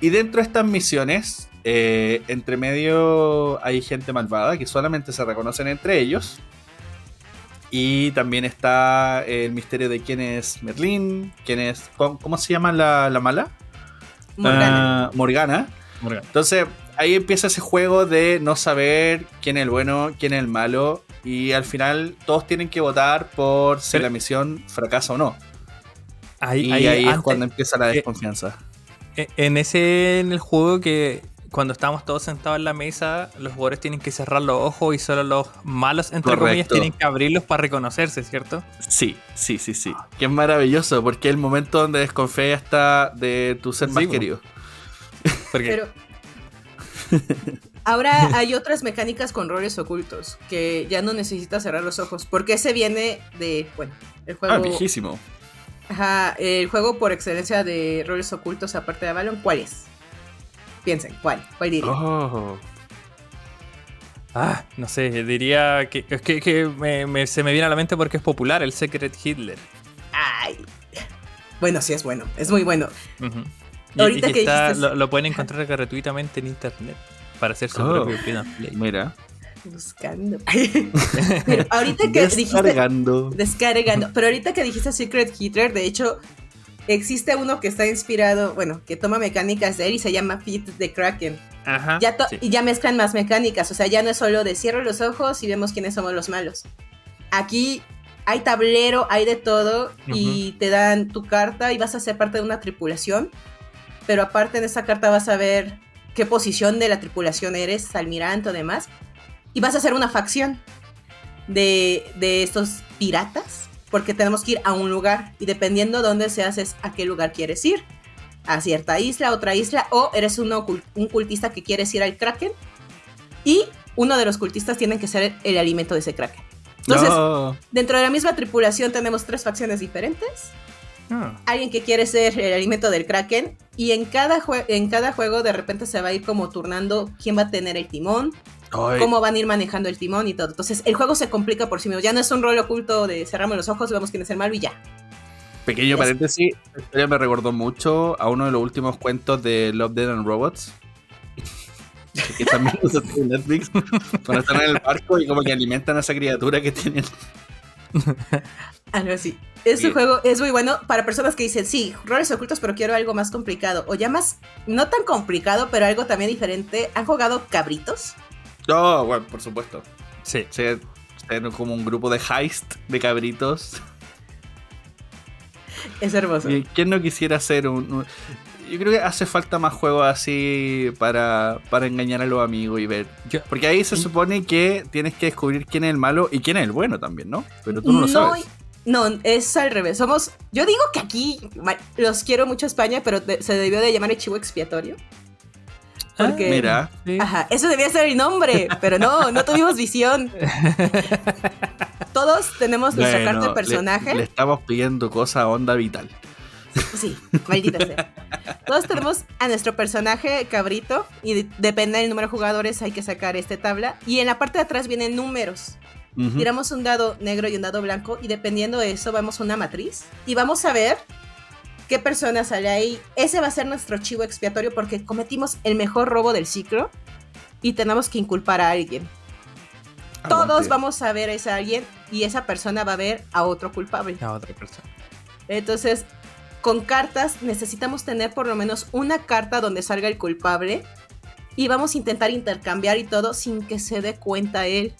Y dentro de estas misiones, eh, entre medio hay gente malvada que solamente se reconocen entre ellos. Y también está el misterio de quién es Merlin, quién es... ¿Cómo, cómo se llama la, la mala? Morgana. Ah, Morgana. Entonces, ahí empieza ese juego de no saber quién es el bueno, quién es el malo. Y al final todos tienen que votar por si Pero- la misión fracasa o no. Ahí, Y ahí- ahí, es cuando empieza la eh, desconfianza. e- En ese, en el juego que cuando estamos todos sentados en la mesa, los jugadores tienen que cerrar los ojos y solo los malos, entre comillas, tienen que abrirlos para reconocerse, ¿cierto? Sí, sí, sí, sí. Que es maravilloso porque es el momento donde desconfía hasta de tu ser Sí, más querido. Pero ahora hay otras mecánicas con roles ocultos que ya no necesitas cerrar los ojos. Porque ese viene de, bueno, el juego. Ah, viejísimo. Ajá, el juego por excelencia de roles ocultos aparte de Avalon, ¿cuál es? Piensen, ¿cuál? ¿Cuál diría? Oh. Ah, no sé, diría que, es que, que me- me- se me viene a la mente porque es popular, el Secret Hitler. Ay. Bueno, sí es bueno, es muy bueno. Y, Ahorita y que está- dijiste- lo, lo pueden encontrar gratuitamente en internet para hacer su Oh. propio play. Mira. Buscando. Pero ahorita que dijiste. Descargando. Descargando. Pero ahorita que dijiste Secret Hitler, de hecho, existe uno que está inspirado, bueno, que toma mecánicas de él y se llama Fit the Kraken. Ajá. Ya, sí. y ya mezclan más mecánicas, o sea, ya no es solo de cierro los ojos y vemos quiénes somos los malos. Aquí hay tablero, hay de todo y te dan tu carta y vas a ser parte de una tripulación. Pero aparte en esa carta vas a ver qué posición de la tripulación eres, almirante o demás. Y vas a hacer una facción de, de estos piratas. Porque tenemos que ir a un lugar. Y dependiendo dónde seas, es a qué lugar quieres ir. A cierta isla, otra isla. O eres un, ocul- un cultista que quieres ir al Kraken. Y uno de los cultistas tiene que ser el alimento de ese Kraken. Entonces, No. dentro de la misma tripulación tenemos tres facciones diferentes Ah, alguien que quiere ser el alimento del Kraken. Y en cada, en cada juego de repente se va a ir como turnando quién va a tener el timón, Ay, cómo van a ir manejando el timón y todo. Entonces el juego se complica por sí mismo. Ya no es un rol oculto de cerramos los ojos, vemos quién es el malo y ya. Pequeño Es- paréntesis, esta historia me recordó mucho a uno de los últimos cuentos de Love, Dead and Robots. que también los en Netflix. Cuando están en el barco y como que alimentan a esa criatura que tienen. Algo así. Este Bien. juego es muy bueno para personas que dicen, sí, roles ocultos, pero quiero algo más complicado. O ya más, no tan complicado, pero algo también diferente. ¿Han jugado cabritos? No, bueno, por supuesto. sí. Se, se- como un grupo de heist de cabritos. Es hermoso. Y ¿Quién no quisiera hacer un, un- Yo creo que hace falta más juegos así para, para engañar a los amigos y ver. Yo- Porque ahí se supone que tienes que descubrir quién es el malo y quién es el bueno también, ¿no? Pero tú no lo sabes. No, es al revés. Somos. Yo digo que aquí los quiero mucho a España, pero se debió de llamar el chivo expiatorio. Porque. Mira. Sí. Ajá, eso debía ser el nombre, pero no, no tuvimos visión. Todos tenemos nuestra Bueno, carta de le- personaje. Le, estamos pidiendo cosas a onda vital. Sí, maldita sea. Todos tenemos a nuestro personaje cabrito y de- depende del número de jugadores hay que sacar esta tabla. Y en la parte de atrás vienen números. Ujú. Tiramos un dado negro y un dado blanco y dependiendo de eso vamos a una matriz y vamos a ver qué persona sale ahí. Ese va a ser nuestro chivo expiatorio porque cometimos el mejor robo del ciclo y tenemos que inculpar a alguien. Todos Aguante. vamos a ver a ese alguien y esa persona va a ver a otro culpable. A otra persona. Entonces, con cartas necesitamos tener por lo menos una carta donde salga el culpable y vamos a intentar intercambiar y todo sin que se dé cuenta él.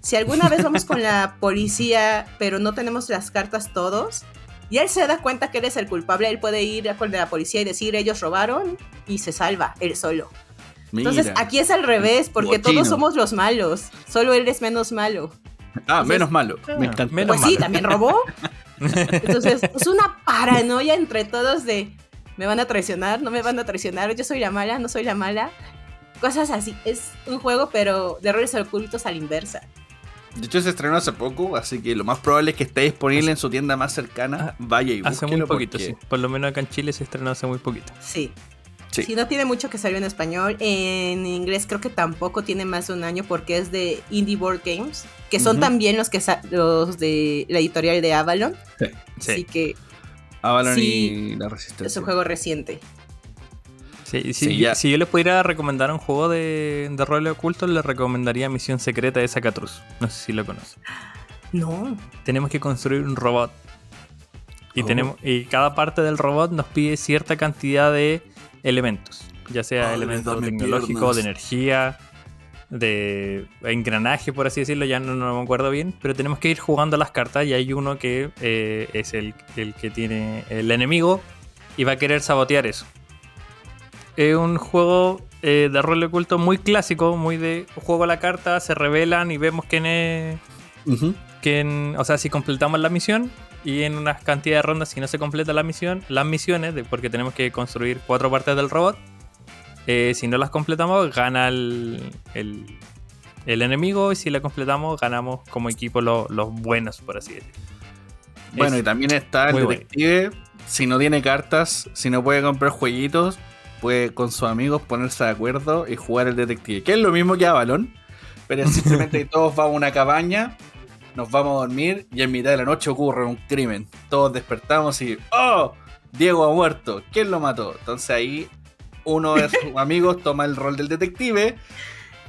Si alguna vez vamos con la policía pero no tenemos las cartas todos y él se da cuenta que eres el culpable, él puede ir a con la policía y decir ellos robaron y se salva él solo. Mira. Entonces aquí es al revés porque Bochino. todos somos los malos, solo él es menos malo. Ah, menos malo. Me encanta. menos Pues sí, malo. también robó. Entonces, es una paranoia entre todos de me van a traicionar, no me van a traicionar, yo soy la mala, no soy la mala. Cosas así. Es un juego, pero de errores ocultos a la inversa. De hecho, se estrenó hace poco, así que lo más probable es que esté disponible en su tienda más cercana. Vaya y Hace muy poquito, porque- sí. Por lo menos acá en Chile se estrenó hace muy poquito. Sí. Sí. Sí, no tiene mucho que salió en español. En inglés creo que tampoco tiene más de un año porque es de Indie Board Games, que son también los que sa- los de la editorial de Avalon. Así Sí. que Avalon Sí. y la Resistencia. es un juego reciente. Sí, sí, Sí, ya. Si yo les pudiera recomendar un juego de, de rol oculto, les recomendaría Misión Secreta de Zacatrus. No sé si lo conocen. No. Tenemos que construir un robot. Y, Oh. tenemos, y cada parte del robot nos pide cierta cantidad de elementos. Ya sea Ay, elementos tecnológicos, de energía, de engranaje, por así decirlo, ya no, no me acuerdo bien. Pero tenemos que ir jugando las cartas y hay uno que eh, es el, el que tiene el enemigo y va a querer sabotear eso. Es un juego eh, de rol oculto muy clásico, muy de juego a la carta, se revelan y vemos quién es, en- o sea, si completamos la misión y en una cantidad de rondas, si no se completa la misión, las misiones, de, porque tenemos que construir cuatro partes del robot, eh, si no las completamos, gana el, el, el enemigo y si la completamos, ganamos como equipo lo- los buenos, por así decirlo. Bueno, Es y también está el bueno. detective. Si no tiene cartas, si no puede comprar jueguitos, puede con sus amigos ponerse de acuerdo y jugar el detective. Que es lo mismo que Avalon, pero es simplemente que todos vamos a una cabaña, nos vamos a dormir y en mitad de la noche ocurre un crimen. Todos despertamos y ¡Oh! Diego ha muerto. ¿Quién lo mató? Entonces ahí uno de sus amigos toma el rol del detective,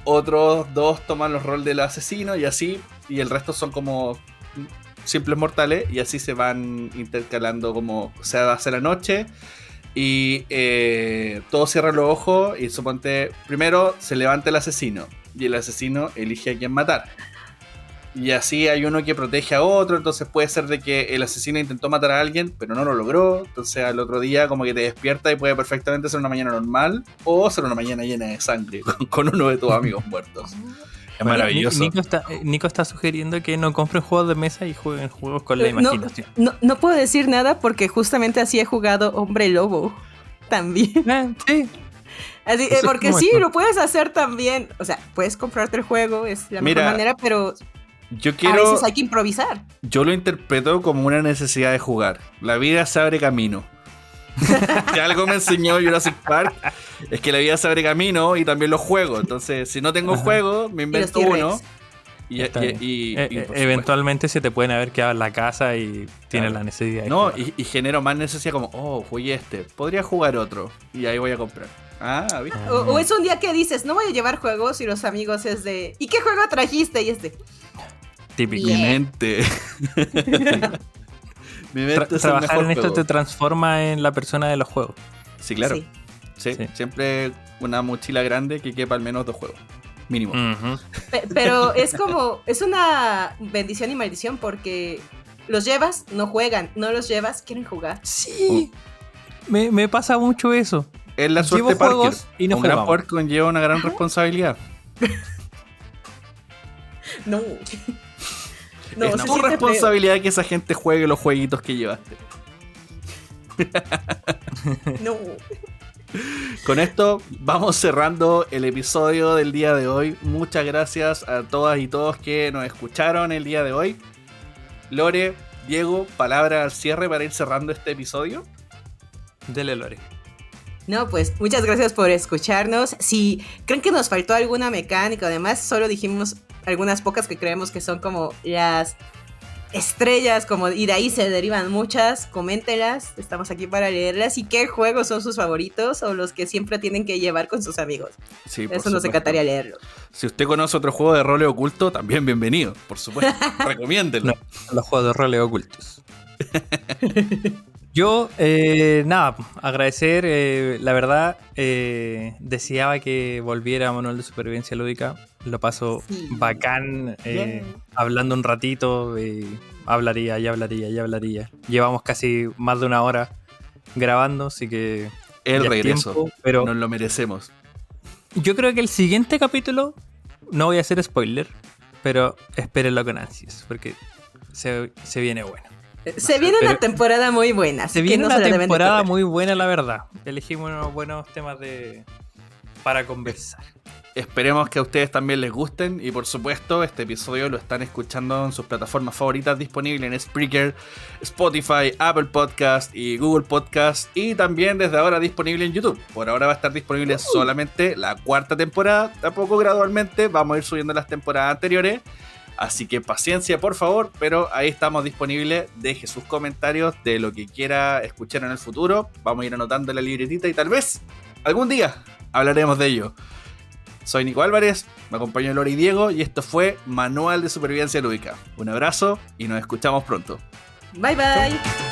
otros dos toman los rol del asesino y así, y el resto son como simples mortales y así se van intercalando como se hace la noche y eh, todos cierran los ojos y suponte primero se levanta el asesino y el asesino elige a quién matar. Y así hay uno que protege a otro entonces puede ser de que el asesino intentó matar a alguien pero no lo logró. Entonces al otro día como que te despierta y puede perfectamente ser una mañana normal o ser una mañana llena de sangre con, con uno de tus amigos muertos es maravilloso Nico está, eh, Nico está sugiriendo que no compren juegos de mesa y jueguen juegos con la Eh, no, imaginación. No, no puedo decir nada porque justamente así he jugado Hombre Lobo. También. Eh, sí, Así, eh, porque sí, esto. lo puedes hacer también. O sea, puedes comprarte el juego, es la Mira, mejor manera, pero yo a quiero veces hay que improvisar. Yo lo interpreto como una necesidad de jugar. La vida se abre camino. si algo me enseñó Jurassic Park es que la vida se abre camino y también los juegos. Entonces, si no tengo Ajá. juego, me invento uno. Y, Está y- bien. y- y, eh, por eventualmente se te pueden haber quedado en la casa y tienes Claro. la necesidad. No, y, y genero más necesidad como, oh, jugué este. Podría jugar otro. Y ahí voy a comprar. Ah, ¿viste? O, o es un día que dices, no voy a llevar juegos y los amigos es de, ¿y qué juego trajiste? Y es de, Típico. Mi Bien. mente. Mi mente Tra- es el trabajar mejor en esto juego. te transforma en la persona de los juegos. Sí, claro. sí. Sí, Sí. siempre una mochila grande que quepa al menos dos juegos. Mínimo. Pero es como, es una bendición y maldición porque los llevas, no juegan, no los llevas, quieren jugar. Sí. Me, me pasa mucho eso. Es la suerte Llevo Parker. juegos y no Un gran jugamos. poder conlleva una gran responsabilidad. No. No, es tu feo. responsabilidad que esa gente juegue los jueguitos que llevaste. No. Con esto vamos cerrando el episodio del día de hoy. Muchas gracias a todas y todos que nos escucharon el día de hoy. Lore, Diego, palabra al cierre para ir cerrando este episodio. Dele, Lore. No, pues muchas gracias por escucharnos. Si creen que nos faltó alguna mecánica, además solo dijimos algunas pocas que creemos que son como las estrellas, como y de ahí se derivan muchas, coméntelas, estamos aquí para leerlas y qué juegos son sus favoritos o los que siempre tienen que llevar con sus amigos. Sí, por Eso nos supuesto. encantaría leerlo. Si usted conoce otro juego de rol oculto, también bienvenido, por supuesto. Recomiéndelo. Los juegos de roles ocultos. Yo, eh, nada, agradecer, eh, la verdad, eh, deseaba que volviera Manual de Supervivencia Lúdica. Lo paso Sí. bacán, eh, hablando un ratito, eh, hablaría y hablaría y hablaría. Llevamos casi más de una hora grabando, así que... El regreso. tiempo, pero Nos lo merecemos. yo creo que el siguiente capítulo, no voy a hacer spoiler, pero espérenlo con ansias, porque se, se viene bueno. Se viene una Pero- temporada muy buena. Se viene no una se temporada muy buena, la verdad. Elegimos unos buenos temas de para conversar. Esperemos que a ustedes también les gusten y por supuesto este episodio lo están escuchando en sus plataformas favoritas disponibles en Spreaker, Spotify, Apple Podcast y Google Podcast y también desde ahora disponible en YouTube. Por ahora va a estar disponible solamente la cuarta temporada, tampoco gradualmente vamos a ir subiendo las temporadas anteriores. Así que paciencia por favor, pero ahí estamos disponibles. Deje sus comentarios de lo que quiera escuchar en el futuro. Vamos a ir anotando en la libretita y tal vez algún día hablaremos de ello. Soy Nico Álvarez, me acompañó Lori y Diego y esto fue Manual de Supervivencia Lúdica. Un abrazo y nos escuchamos pronto. Bye bye.